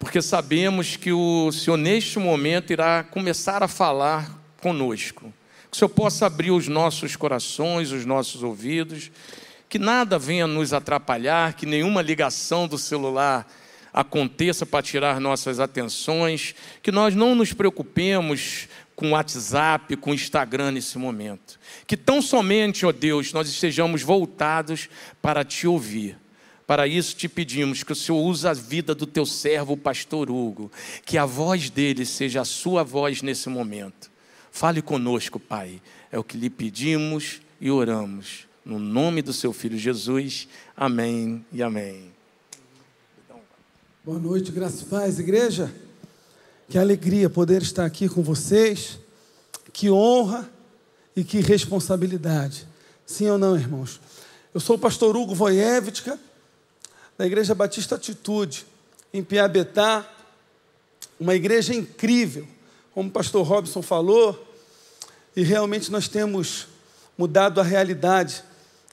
porque sabemos que o Senhor, neste momento, irá começar a falar conosco. Que o Senhor possa abrir os nossos corações, os nossos ouvidos, que nada venha nos atrapalhar, que nenhuma ligação do celular aconteça para tirar nossas atenções, que nós não nos preocupemos com WhatsApp, com Instagram nesse momento. Que tão somente, ó Deus, nós estejamos voltados para te ouvir para isso te pedimos que o Senhor use a vida do teu servo, o pastor Hugo, que a voz dele seja a sua voz nesse momento. Fale conosco, Pai. É o que lhe pedimos e oramos. No nome do seu filho Jesus. Amém e amém. Boa noite, graças e paz, igreja. Que alegria poder estar aqui com vocês. Que honra e que responsabilidade. Sim ou não, irmãos? Eu sou o pastor Hugo Voievitka da Igreja Batista Atitude, em Piabetá, uma igreja incrível, como o pastor Robson falou, e realmente nós temos mudado a realidade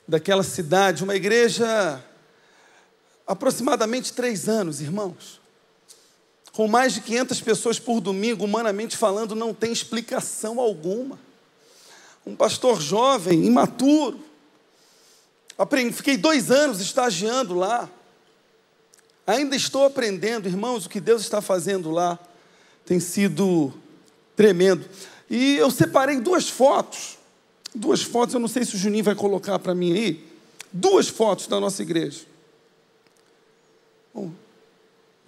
daquela cidade, uma igreja aproximadamente três anos, irmãos, com mais de 500 pessoas por domingo, humanamente falando, não tem explicação alguma. Um pastor jovem, imaturo, aprendi, fiquei dois anos estagiando lá, Ainda estou aprendendo, irmãos, o que Deus está fazendo lá tem sido tremendo. E eu separei duas fotos, duas fotos, eu não sei se o Juninho vai colocar para mim aí, duas fotos da nossa igreja. Bom,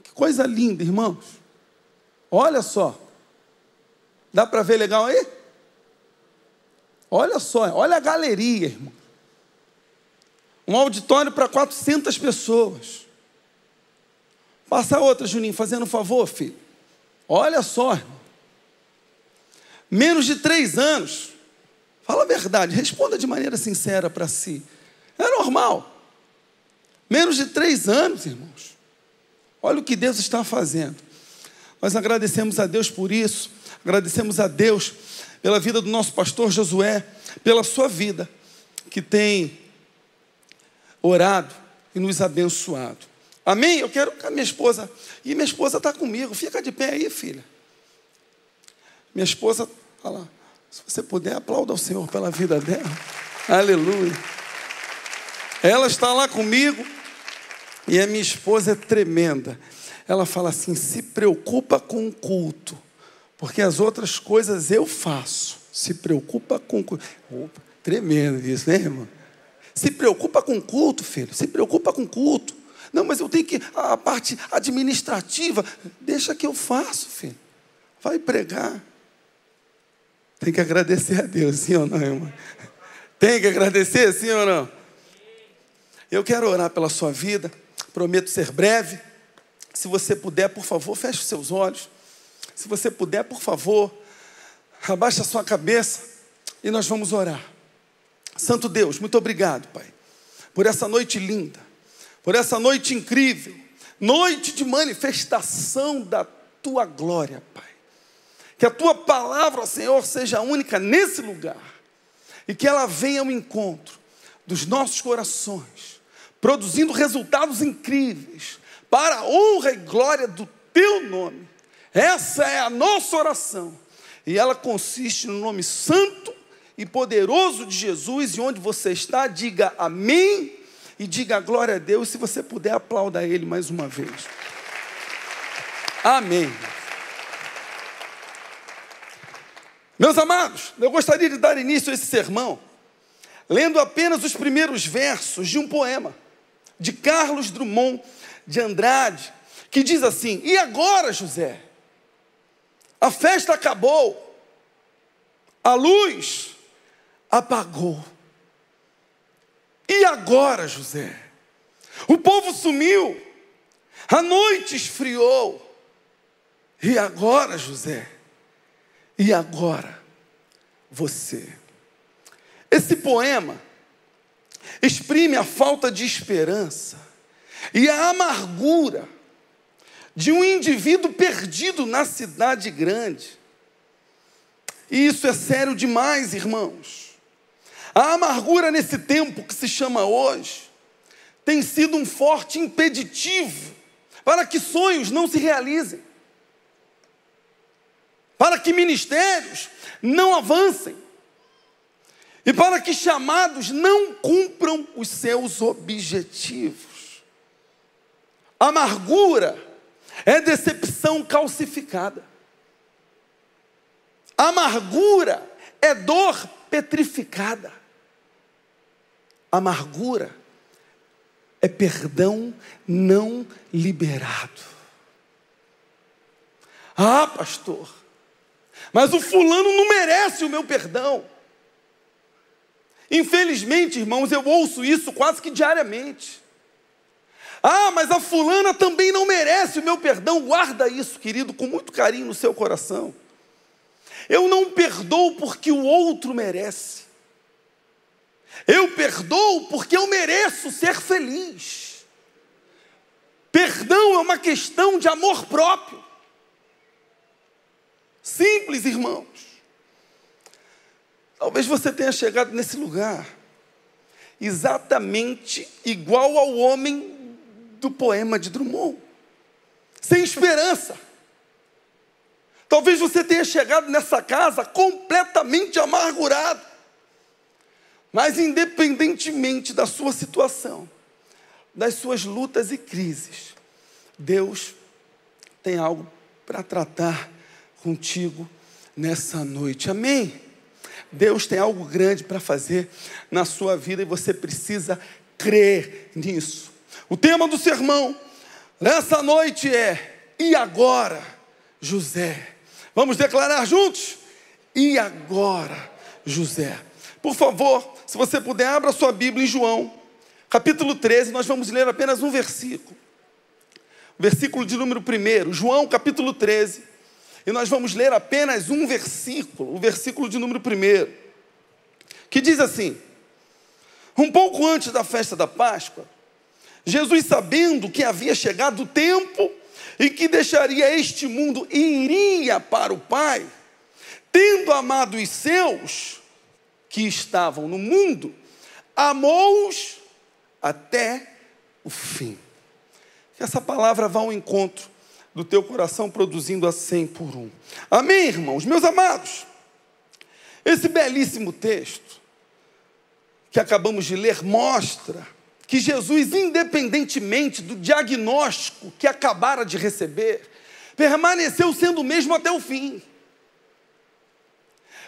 que coisa linda, irmãos. Olha só. Dá para ver legal aí? Olha só, olha a galeria, irmão. Um auditório para 400 pessoas. Passa outra, Juninho, fazendo um favor, filho. Olha só. Menos de três anos. Fala a verdade, responda de maneira sincera para si. É normal. Menos de três anos, irmãos. Olha o que Deus está fazendo. Nós agradecemos a Deus por isso. Agradecemos a Deus pela vida do nosso pastor Josué, pela sua vida, que tem orado e nos abençoado. Amém? Eu quero que a minha esposa. E minha esposa está comigo. Fica de pé aí, filha. Minha esposa, olha lá. Se você puder, aplauda ao Senhor pela vida dela. Aleluia. Ela está lá comigo. E a minha esposa é tremenda. Ela fala assim: se preocupa com o culto. Porque as outras coisas eu faço. Se preocupa com o culto. Opa, tremendo isso, né, irmão? Se preocupa com o culto, filho. Se preocupa com o culto. Não, mas eu tenho que. A parte administrativa, deixa que eu faço, filho. Vai pregar. Tem que agradecer a Deus, sim ou não, irmão? Tem que agradecer, sim ou não? Eu quero orar pela sua vida, prometo ser breve. Se você puder, por favor, feche os seus olhos. Se você puder, por favor, abaixe a sua cabeça e nós vamos orar. Santo Deus, muito obrigado, Pai, por essa noite linda por essa noite incrível, noite de manifestação da tua glória, Pai. Que a tua palavra, Senhor, seja única nesse lugar. e que ela venha ao encontro dos nossos corações, produzindo resultados incríveis para a honra e glória do teu nome. Essa é a nossa oração. E ela consiste no nome santo e poderoso de Jesus, e onde você está, diga amém e diga glória a Deus. Se você puder, aplauda Ele mais uma vez. Amém. Meus amados, eu gostaria de dar início a esse sermão lendo apenas os primeiros versos de um poema de Carlos Drummond de Andrade, que diz assim: E agora, José? A festa acabou, a luz apagou. E agora, José? O povo sumiu, a noite esfriou. E agora, José? E agora, você? Esse poema exprime a falta de esperança e a amargura de um indivíduo perdido na cidade grande. E isso é sério demais, irmãos. A amargura nesse tempo que se chama hoje tem sido um forte impeditivo para que sonhos não se realizem, para que ministérios não avancem, e para que chamados não cumpram os seus objetivos. Amargura é decepção calcificada. Amargura é dor petrificada. Amargura é perdão não liberado. Ah, pastor, mas o fulano não merece o meu perdão. Infelizmente, irmãos, eu ouço isso quase que diariamente. Ah, mas a fulana também não merece o meu perdão. Guarda isso, querido, com muito carinho no seu coração. Eu não perdoo porque o outro merece. Eu perdoo porque eu mereço ser feliz. Perdão é uma questão de amor próprio. Simples, irmãos. Talvez você tenha chegado nesse lugar exatamente igual ao homem do poema de Drummond, sem esperança. Talvez você tenha chegado nessa casa completamente amargurado. Mas, independentemente da sua situação, das suas lutas e crises, Deus tem algo para tratar contigo nessa noite. Amém? Deus tem algo grande para fazer na sua vida e você precisa crer nisso. O tema do sermão nessa noite é: e agora, José? Vamos declarar juntos? E agora, José? Por favor, se você puder, abra sua Bíblia em João, capítulo 13, nós vamos ler apenas um versículo. Versículo de número 1, João capítulo 13 e nós vamos ler apenas um versículo, o versículo de número 1, que diz assim: Um pouco antes da festa da Páscoa, Jesus, sabendo que havia chegado o tempo em que deixaria este mundo e iria para o Pai, tendo amado os seus que estavam no mundo, amou-os até o fim. Que essa palavra vá ao encontro do teu coração produzindo a cem por um. Amém, irmãos? Meus amados, esse belíssimo texto que acabamos de ler mostra que Jesus, independentemente do diagnóstico que acabara de receber, permaneceu sendo o mesmo até o fim.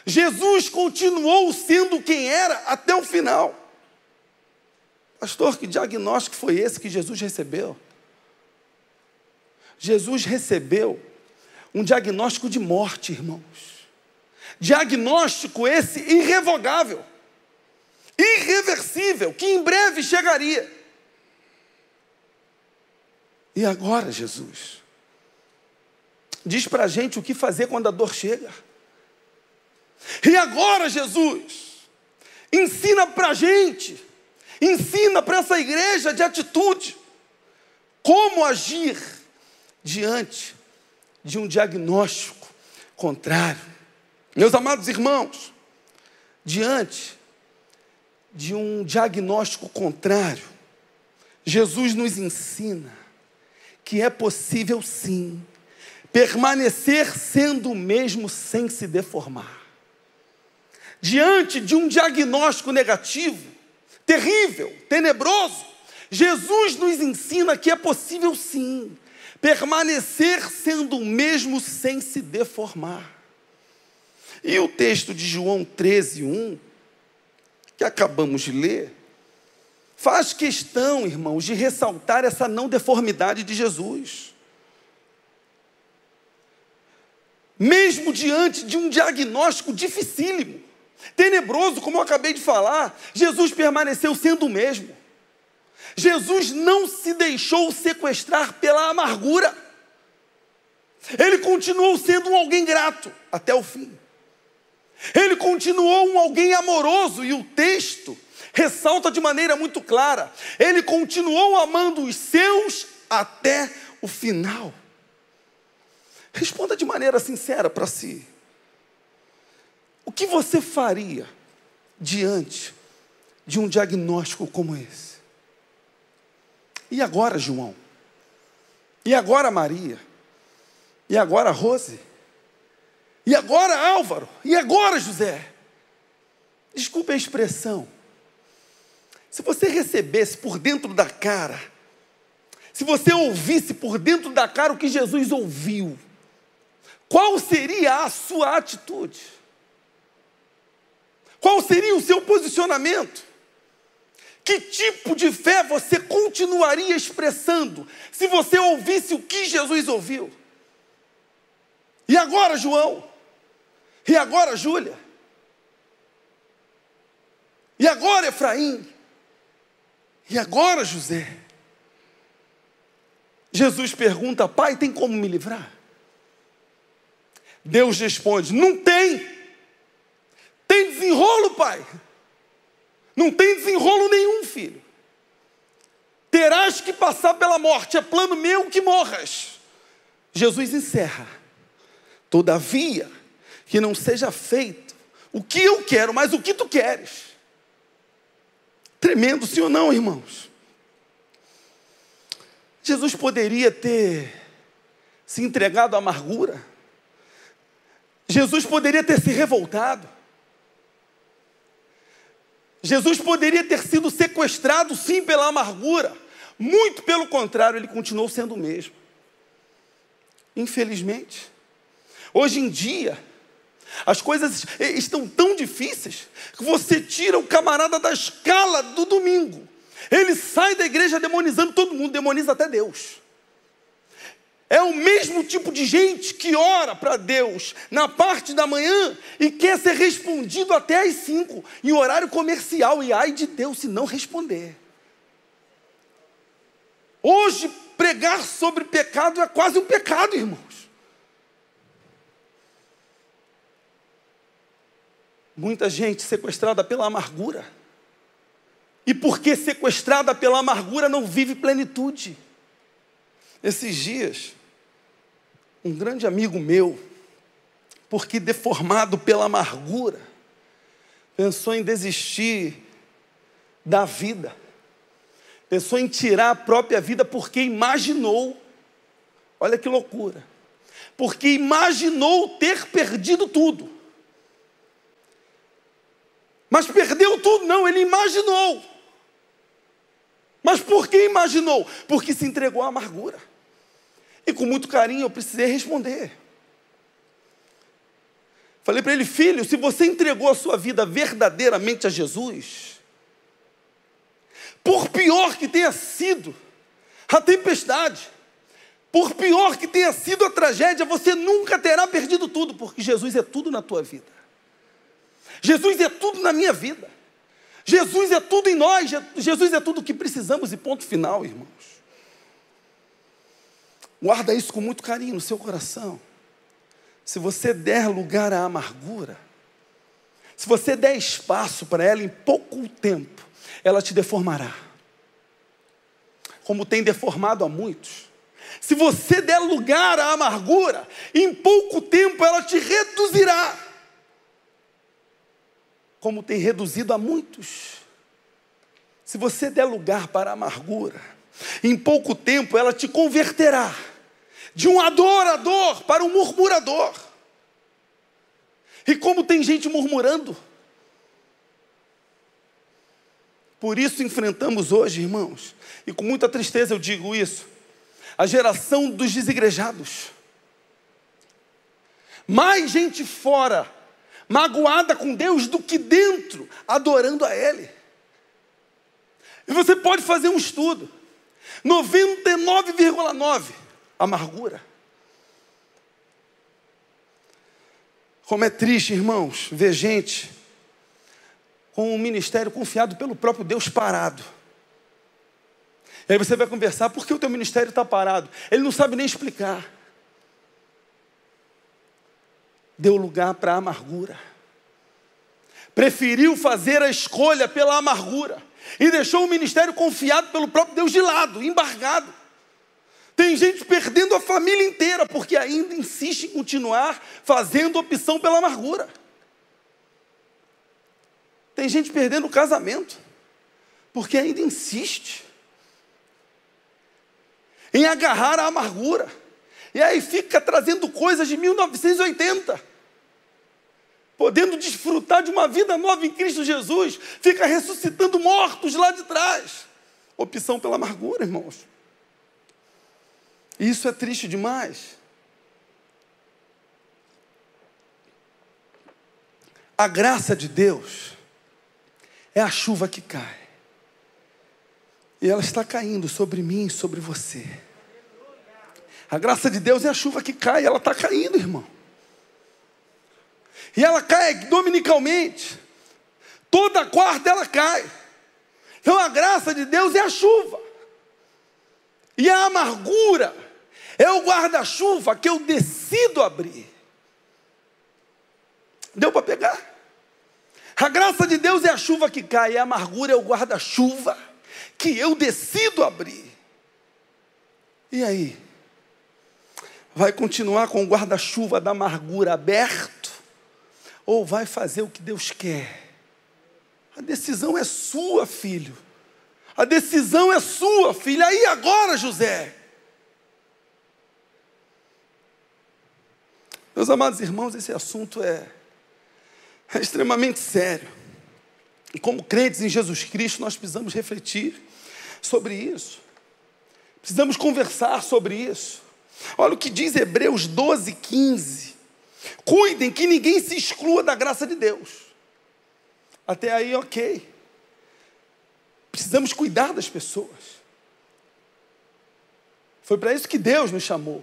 Jesus continuou sendo quem era até o final. Pastor, que diagnóstico foi esse que Jesus recebeu? Jesus recebeu um diagnóstico de morte, irmãos. Diagnóstico esse irrevogável, irreversível, que em breve chegaria. E agora, Jesus? Diz para a gente o que fazer quando a dor chega. E agora, Jesus? Ensina para a gente, ensina para essa igreja de atitude, como agir diante de um diagnóstico contrário. Meus amados irmãos, diante de um diagnóstico contrário, Jesus nos ensina que é possível sim permanecer sendo o mesmo sem se deformar. Diante de um diagnóstico negativo, terrível, tenebroso, Jesus nos ensina que é possível sim permanecer sendo o mesmo sem se deformar. E o texto de João 13, 1, que acabamos de ler, faz questão, irmãos, de ressaltar essa não deformidade de Jesus. Mesmo diante de um diagnóstico dificílimo, tenebroso, como eu acabei de falar, Jesus permaneceu sendo o mesmo. Jesus não se deixou sequestrar pela amargura. Ele continuou sendo um alguém grato até o fim. Ele continuou um alguém amoroso e o texto ressalta de maneira muito clara. Ele continuou amando os seus até o final. Responda de maneira sincera para si. O que você faria diante de um diagnóstico como esse? E agora, João? E agora, Maria? E agora, Rose? E agora, Álvaro? E agora, José? Desculpe a expressão. Se você recebesse por dentro da cara, se você ouvisse por dentro da cara o que Jesus ouviu, qual seria a sua atitude? Qual seria o seu posicionamento? Que tipo de fé você continuaria expressando se você ouvisse o que Jesus ouviu? E agora, João? E agora, Júlia? E agora, Efraim? E agora, José? Jesus pergunta: Pai, tem como me livrar? Deus responde: Não tem. Desenrolo, pai. Não tem desenrolo nenhum, filho. Terás que passar pela morte, é plano meu que morras. Jesus encerra. Todavia, que não seja feito o que eu quero, mas o que tu queres. Tremendo, sim ou não, irmãos? Jesus poderia ter se entregado à amargura. Jesus poderia ter se revoltado. Jesus poderia ter sido sequestrado, sim, pela amargura. Muito pelo contrário, ele continuou sendo o mesmo. Infelizmente, hoje em dia, as coisas estão tão difíceis que você tira o camarada da escala do domingo. Ele sai da igreja demonizando todo mundo, demoniza até Deus. É o mesmo tipo de gente que ora para Deus na parte da manhã e quer ser respondido até às cinco, em horário comercial, e ai de Deus se não responder. Hoje, pregar sobre pecado é quase um pecado, irmãos. Muita gente sequestrada pela amargura. E porque sequestrada pela amargura não vive plenitude. Esses dias, um grande amigo meu, porque deformado pela amargura, pensou em desistir da vida, pensou em tirar a própria vida porque imaginou, olha que loucura, porque imaginou ter perdido tudo. Mas perdeu tudo, não, ele imaginou. Mas por que imaginou? Porque se entregou à amargura. E com muito carinho eu precisei responder. Falei para ele, filho, se você entregou a sua vida verdadeiramente a Jesus, por pior que tenha sido a tempestade, por pior que tenha sido a tragédia, você nunca terá perdido tudo, porque Jesus é tudo na tua vida. Jesus é tudo na minha vida. Jesus é tudo em nós. Jesus é tudo o que precisamos e ponto final, irmãos. Guarda isso com muito carinho no seu coração. Se você der lugar à amargura, se você der espaço para ela em pouco tempo, ela te deformará. Como tem deformado a muitos. Se você der lugar à amargura, em pouco tempo ela te reduzirá como tem reduzido a muitos. Se você der lugar para a amargura, em pouco tempo ela te converterá de um adorador para um murmurador. E como tem gente murmurando, por isso enfrentamos hoje, irmãos, e com muita tristeza eu digo isso, a geração dos desigrejados. Mais gente fora, magoada com Deus, do que dentro, adorando a Ele. E você pode fazer um estudo. 99,9 amargura. Como é triste, irmãos, ver gente com um ministério confiado pelo próprio Deus parado. E aí você vai conversar, por que o teu ministério está parado? Ele não sabe nem explicar. Deu lugar para a amargura. Preferiu fazer a escolha pela amargura e deixou o ministério confiado pelo próprio Deus de lado, embargado. Tem gente perdendo a família inteira porque ainda insiste em continuar fazendo opção pela amargura. Tem gente perdendo o casamento porque ainda insiste em agarrar a amargura. E aí fica trazendo coisas de 1980 podendo desfrutar de uma vida nova em Cristo Jesus, fica ressuscitando mortos lá de trás. Opção pela amargura, irmãos. E isso é triste demais. A graça de Deus é a chuva que cai. E ela está caindo sobre mim e sobre você. A graça de Deus é a chuva que cai, ela está caindo, irmão. E ela cai dominicalmente. Toda quarta ela cai. Então a graça de Deus é a chuva. E a amargura é o guarda-chuva que eu decido abrir. Deu para pegar? A graça de Deus é a chuva que cai, a amargura é o guarda-chuva que eu decido abrir. E aí? Vai continuar com o guarda-chuva da amargura aberto? ou vai fazer o que Deus quer. A decisão é sua, filho. A decisão é sua, filha. Aí agora, José. Meus amados irmãos, esse assunto é, é extremamente sério. E como crentes em Jesus Cristo, nós precisamos refletir sobre isso. Precisamos conversar sobre isso. Olha o que diz Hebreus 12, 15. Cuidem que ninguém se exclua da graça de Deus. Até aí, ok. Precisamos cuidar das pessoas. Foi para isso que Deus nos chamou.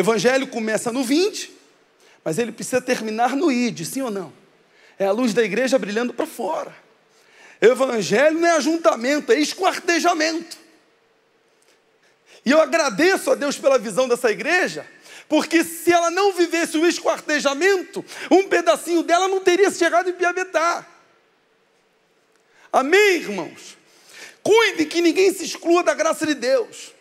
Evangelho começa no 20, mas ele precisa terminar no id, sim ou não? É a luz da igreja brilhando para fora. Evangelho não é ajuntamento, é esquartejamento. E eu agradeço a Deus pela visão dessa igreja, porque se ela não vivesse o esquartejamento, um pedacinho dela não teria chegado em Piabetá. Amém, irmãos? Cuide que ninguém se exclua da graça de Deus.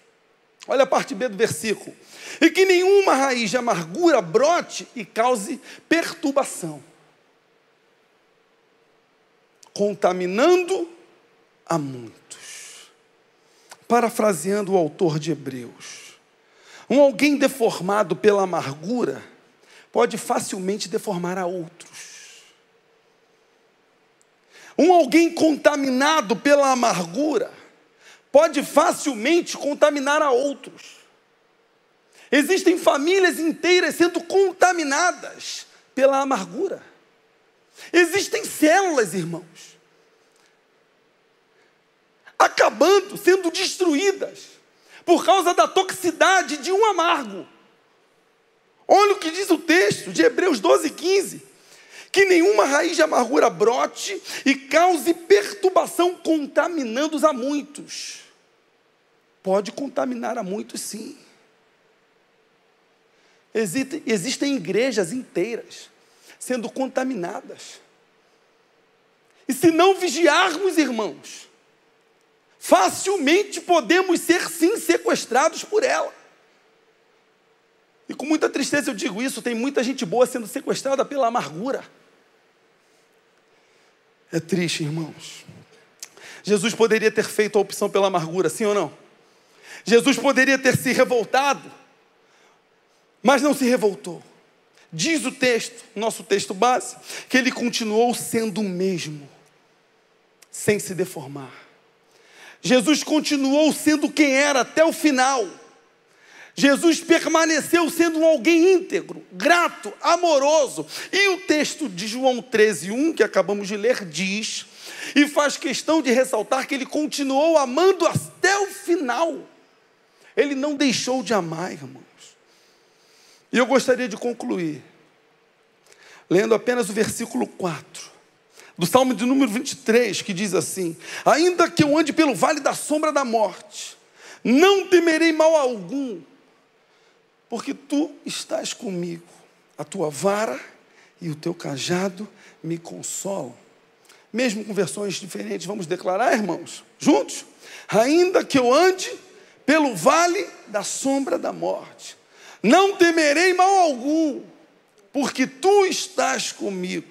Olha a parte B do versículo. E que nenhuma raiz de amargura brote e cause perturbação, contaminando a muitos. Parafraseando o autor de Hebreus. Um alguém deformado pela amargura pode facilmente deformar a outros. Um alguém contaminado pela amargura pode facilmente contaminar a outros. Existem famílias inteiras sendo contaminadas pela amargura. Existem células, irmãos, acabando, sendo destruídas por causa da toxicidade de um amargo. Olha o que diz o texto de Hebreus 12, 15. Que nenhuma raiz de amargura brote e cause perturbação, contaminando-os a muitos. Pode contaminar a muitos, sim. Existem, existem igrejas inteiras sendo contaminadas. E se não vigiarmos, irmãos, facilmente podemos ser sim sequestrados por ela. E com muita tristeza eu digo isso, tem muita gente boa sendo sequestrada pela amargura. É triste, irmãos. Jesus poderia ter feito a opção pela amargura, sim ou não? Jesus poderia ter se revoltado, mas não se revoltou. Diz o texto, nosso texto base, que ele continuou sendo o mesmo, sem se deformar. Jesus continuou sendo quem era até o final. Jesus permaneceu sendo alguém íntegro, grato, amoroso. E o texto de João 13, 1, que acabamos de ler, diz, e faz questão de ressaltar que ele continuou amando até o final. Ele não deixou de amar, irmãos. E eu gostaria de concluir, lendo apenas o versículo 4 do Salmo de número 23, que diz assim: Ainda que eu ande pelo vale da sombra da morte, não temerei mal algum, porque tu estás comigo, a tua vara e o teu cajado me consolam. Mesmo com versões diferentes, vamos declarar, irmãos, juntos? Ainda que eu ande pelo vale da sombra da morte, não temerei mal algum, porque tu estás comigo,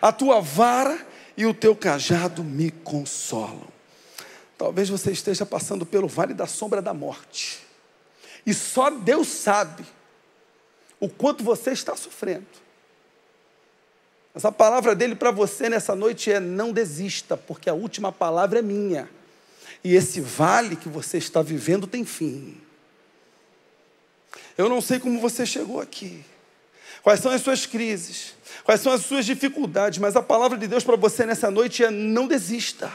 a tua vara e o teu cajado me consolam. Talvez você esteja passando pelo vale da sombra da morte, e só Deus sabe o quanto você está sofrendo. Mas a palavra dele para você nessa noite é: não desista, porque a última palavra é minha. E esse vale que você está vivendo tem fim. Eu não sei como você chegou aqui, quais são as suas crises, quais são as suas dificuldades, mas a palavra de Deus para você nessa noite é: não desista,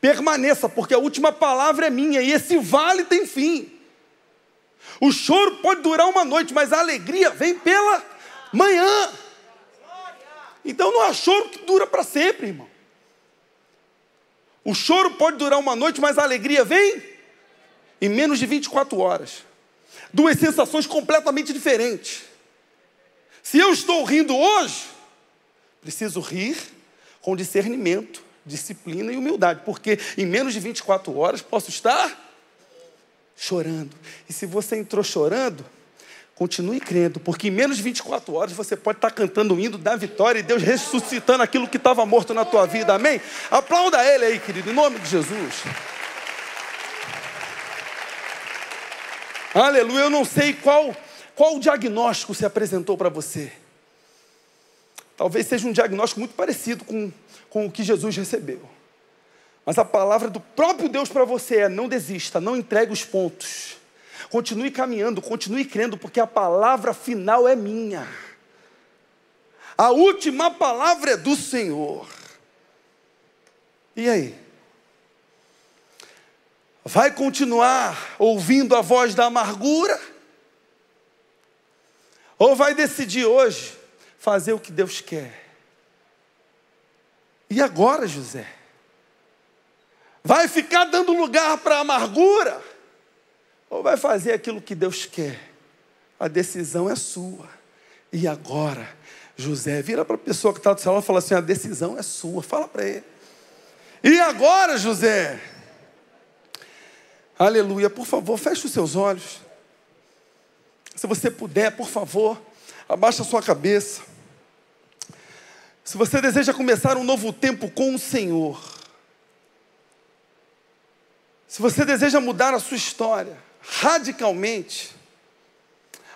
permaneça, porque a última palavra é minha e esse vale tem fim. O choro pode durar uma noite, mas a alegria vem pela manhã. Então não há choro que dura para sempre, irmão. O choro pode durar uma noite, mas a alegria vem em menos de 24 horas. Duas sensações completamente diferentes. Se eu estou rindo hoje, preciso rir com discernimento, disciplina e humildade, porque em menos de 24 horas posso estar chorando. E se você entrou chorando, Continue crendo, porque em menos de 24 horas você pode estar cantando o hino da vitória e Deus ressuscitando aquilo que estava morto na tua vida, amém? Aplauda Ele aí, querido, em nome de Jesus. Aleluia, eu não sei qual, qual diagnóstico se apresentou para você. Talvez seja um diagnóstico muito parecido com, com o que Jesus recebeu. Mas a palavra do próprio Deus para você é: não desista, não entregue os pontos. Continue caminhando, continue crendo, porque a palavra final é minha. A última palavra é do Senhor. E aí? Vai continuar ouvindo a voz da amargura? Ou vai decidir hoje fazer o que Deus quer? E agora, José? Vai ficar dando lugar para a amargura? ou vai fazer aquilo que Deus quer. A decisão é sua. E agora, José, vira para a pessoa que está do seu lado e fala assim: a decisão é sua. Fala para ele. E agora, José? Aleluia. Por favor, feche os seus olhos. Se você puder, por favor, abaixa a sua cabeça. Se você deseja começar um novo tempo com o Senhor, se você deseja mudar a sua história, radicalmente.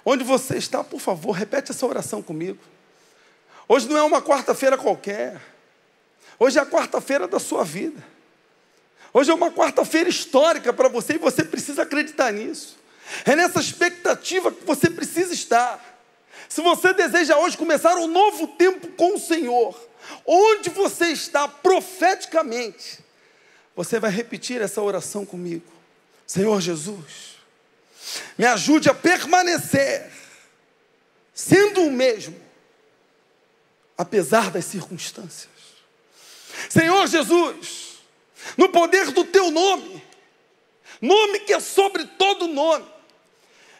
Onde você está, por favor, repete essa oração comigo. Hoje não é uma quarta-feira qualquer. Hoje é a quarta-feira da sua vida. Hoje é uma quarta-feira histórica para você e você precisa acreditar nisso. É nessa expectativa que você precisa estar. Se você deseja hoje começar um novo tempo com o Senhor, onde você está profeticamente, você vai repetir essa oração comigo. Senhor Jesus, me ajude a permanecer sendo o mesmo, apesar das circunstâncias. Senhor Jesus, no poder do teu nome, nome que é sobre todo nome,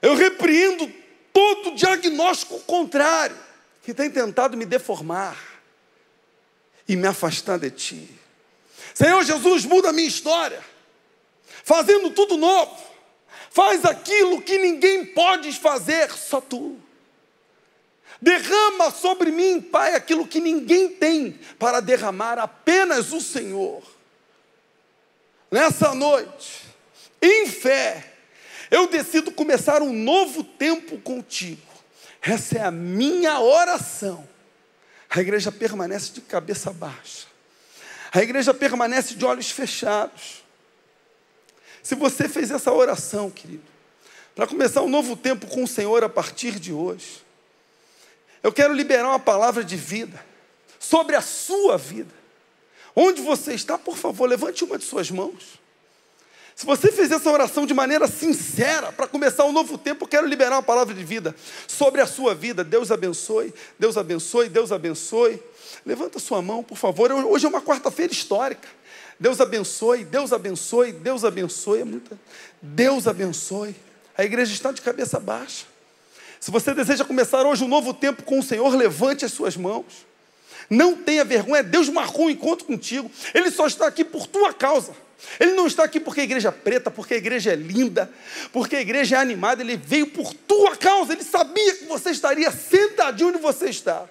eu repreendo todo diagnóstico contrário que tem tentado me deformar e me afastar de ti. Senhor Jesus, muda a minha história, fazendo tudo novo Faz aquilo que ninguém pode fazer, só tu. Derrama sobre mim, Pai, aquilo que ninguém tem para derramar, apenas o Senhor. Nessa noite, em fé, eu decido começar um novo tempo contigo. Essa é a minha oração. A igreja permanece de cabeça baixa. A igreja permanece de olhos fechados. Se você fez essa oração, querido, para começar um novo tempo com o Senhor a partir de hoje, eu quero liberar uma palavra de vida sobre a sua vida. Onde você está, por favor, levante uma de suas mãos. Se você fez essa oração de maneira sincera, para começar um novo tempo, eu quero liberar uma palavra de vida sobre a sua vida. Deus abençoe, Deus abençoe, Deus abençoe. Levanta sua mão, por favor. Hoje é uma quarta-feira histórica. Deus abençoe, Deus abençoe, Deus abençoe. É. Deus abençoe. A igreja está de cabeça baixa. Se você deseja começar hoje um novo tempo com o Senhor, levante as suas mãos. Não tenha vergonha, Deus marcou um encontro contigo. Ele só está aqui por tua causa. Ele não está aqui porque a igreja é preta, porque a igreja é linda, porque a igreja é animada. Ele veio por tua causa. Ele sabia que você estaria sentadinho onde você está.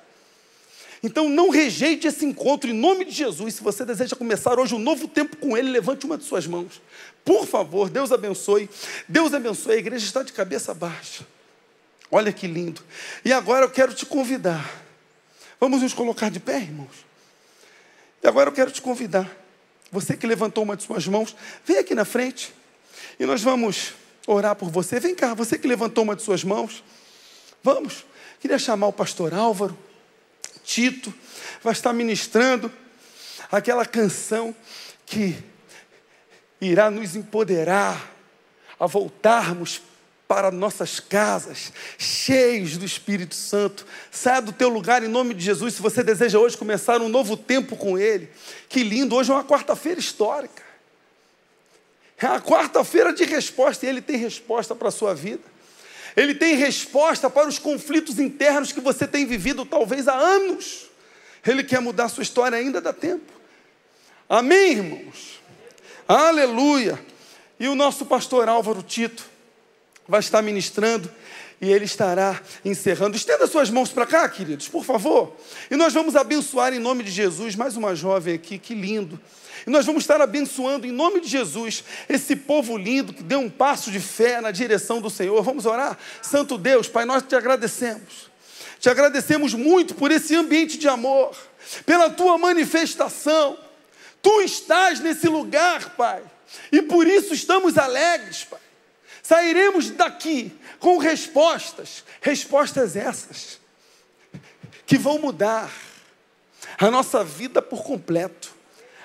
Então não rejeite esse encontro em nome de Jesus. Se você deseja começar hoje um novo tempo com Ele, levante uma de suas mãos. Por favor, Deus abençoe. Deus abençoe. A igreja está de cabeça baixa. Olha que lindo. E agora eu quero te convidar. Vamos nos colocar de pé, irmãos. E agora eu quero te convidar você que levantou uma de suas mãos, vem aqui na frente e nós vamos orar por você. Vem cá, você que levantou uma de suas mãos. Vamos. Queria chamar o pastor Álvaro, Tito, vai estar ministrando aquela canção que irá nos empoderar a voltarmos para nossas casas, cheios do Espírito Santo. Saia do teu lugar em nome de Jesus. Se você deseja hoje começar um novo tempo com Ele, que lindo! Hoje é uma quarta-feira histórica. É a quarta-feira de resposta e Ele tem resposta para a sua vida. Ele tem resposta para os conflitos internos que você tem vivido talvez há anos. Ele quer mudar a sua história, ainda dá tempo. Amém, irmãos? Aleluia! E o nosso pastor Álvaro Tito vai estar ministrando e ele estará encerrando. Estenda suas mãos para cá, queridos, por favor. E nós vamos abençoar em nome de Jesus mais uma jovem aqui, que lindo. E nós vamos estar abençoando em nome de Jesus esse povo lindo que deu um passo de fé na direção do Senhor. Vamos orar? Santo Deus, Pai, nós te agradecemos. Te agradecemos muito por esse ambiente de amor, pela tua manifestação. Tu estás nesse lugar, Pai, e por isso estamos alegres, Pai. Sairemos daqui com respostas, respostas essas, que vão mudar a nossa vida por completo,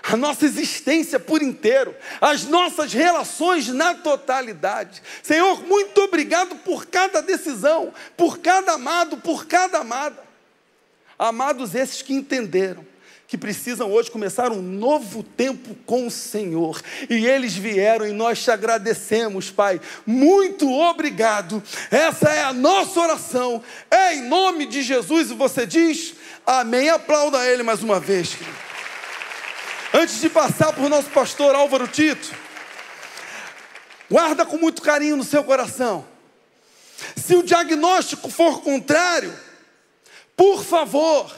a nossa existência por inteiro, as nossas relações na totalidade. Senhor, muito obrigado por cada decisão, por cada amado, por cada amada. Amados esses que entenderam que precisam hoje começar um novo tempo com o Senhor. E eles vieram e nós te agradecemos, Pai. Muito obrigado. Essa é a nossa oração. É em nome de Jesus. E você diz amém. Aplauda ele mais uma vez. Antes de passar para o nosso pastor Álvaro Tito, guarda com muito carinho no seu coração. Se o diagnóstico for contrário, por favor,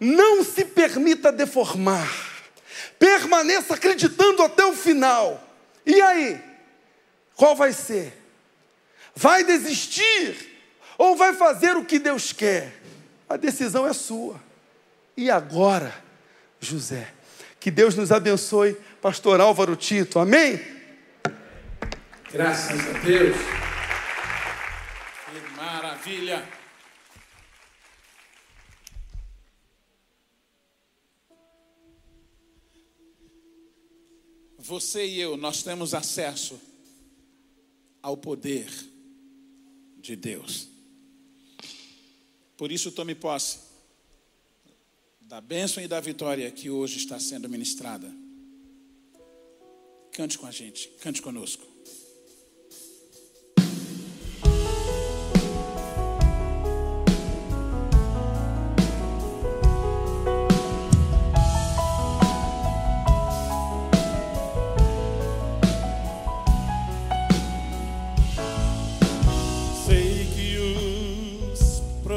não se permita deformar. Permaneça acreditando até o final. E aí? Qual vai ser? Vai desistir ou vai fazer o que Deus quer? A decisão é sua. E agora, José, que Deus nos abençoe, pastor Álvaro Tito. Amém? Graças a Deus. Que maravilha. Você e eu, nós temos acesso ao poder de Deus. Por isso, tome posse da bênção e da vitória que hoje está sendo ministrada. Cante com a gente, cante conosco.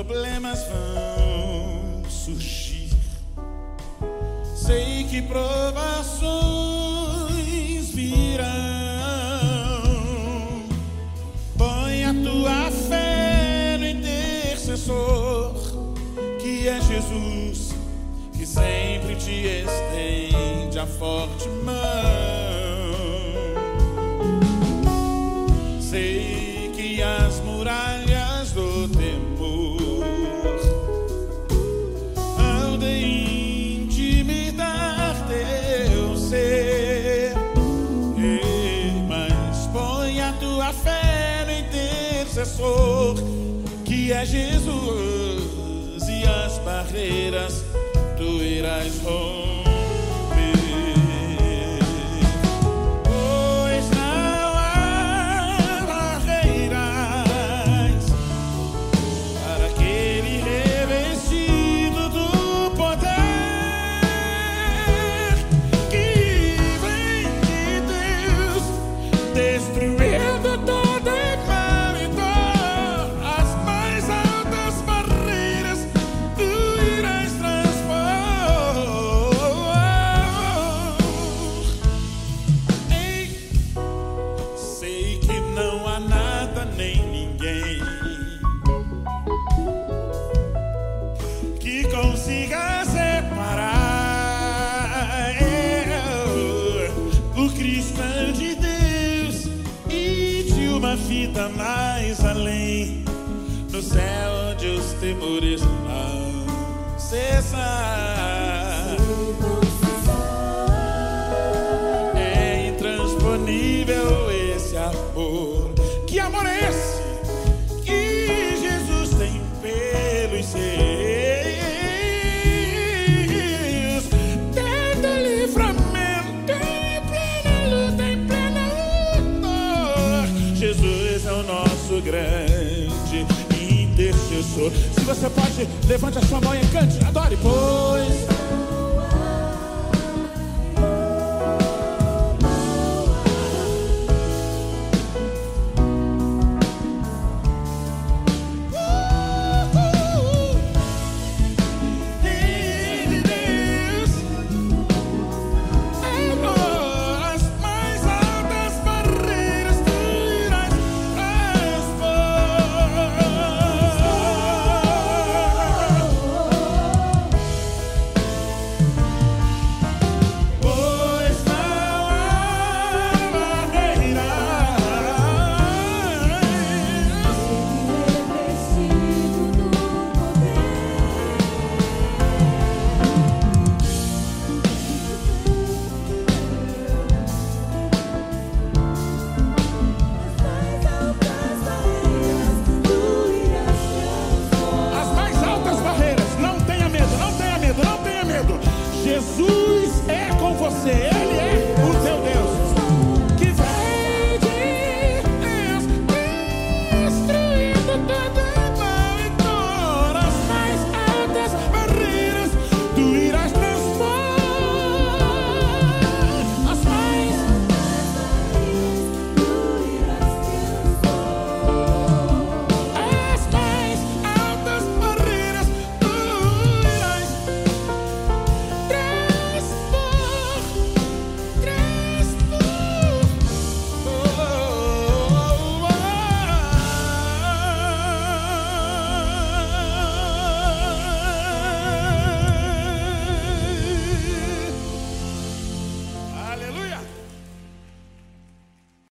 problemas vão surgir. Sei que provações virão. Põe a tua fé no intercessor, que é Jesus, que sempre te estende a forte mão. Que é Jesus, e as barreiras tu irás romper. Nem ninguém que consiga separar o cristão de Deus e de uma vida mais além, no céu onde os temores vão cessar. Se você pode, levante a sua mão e cante, adore, pois.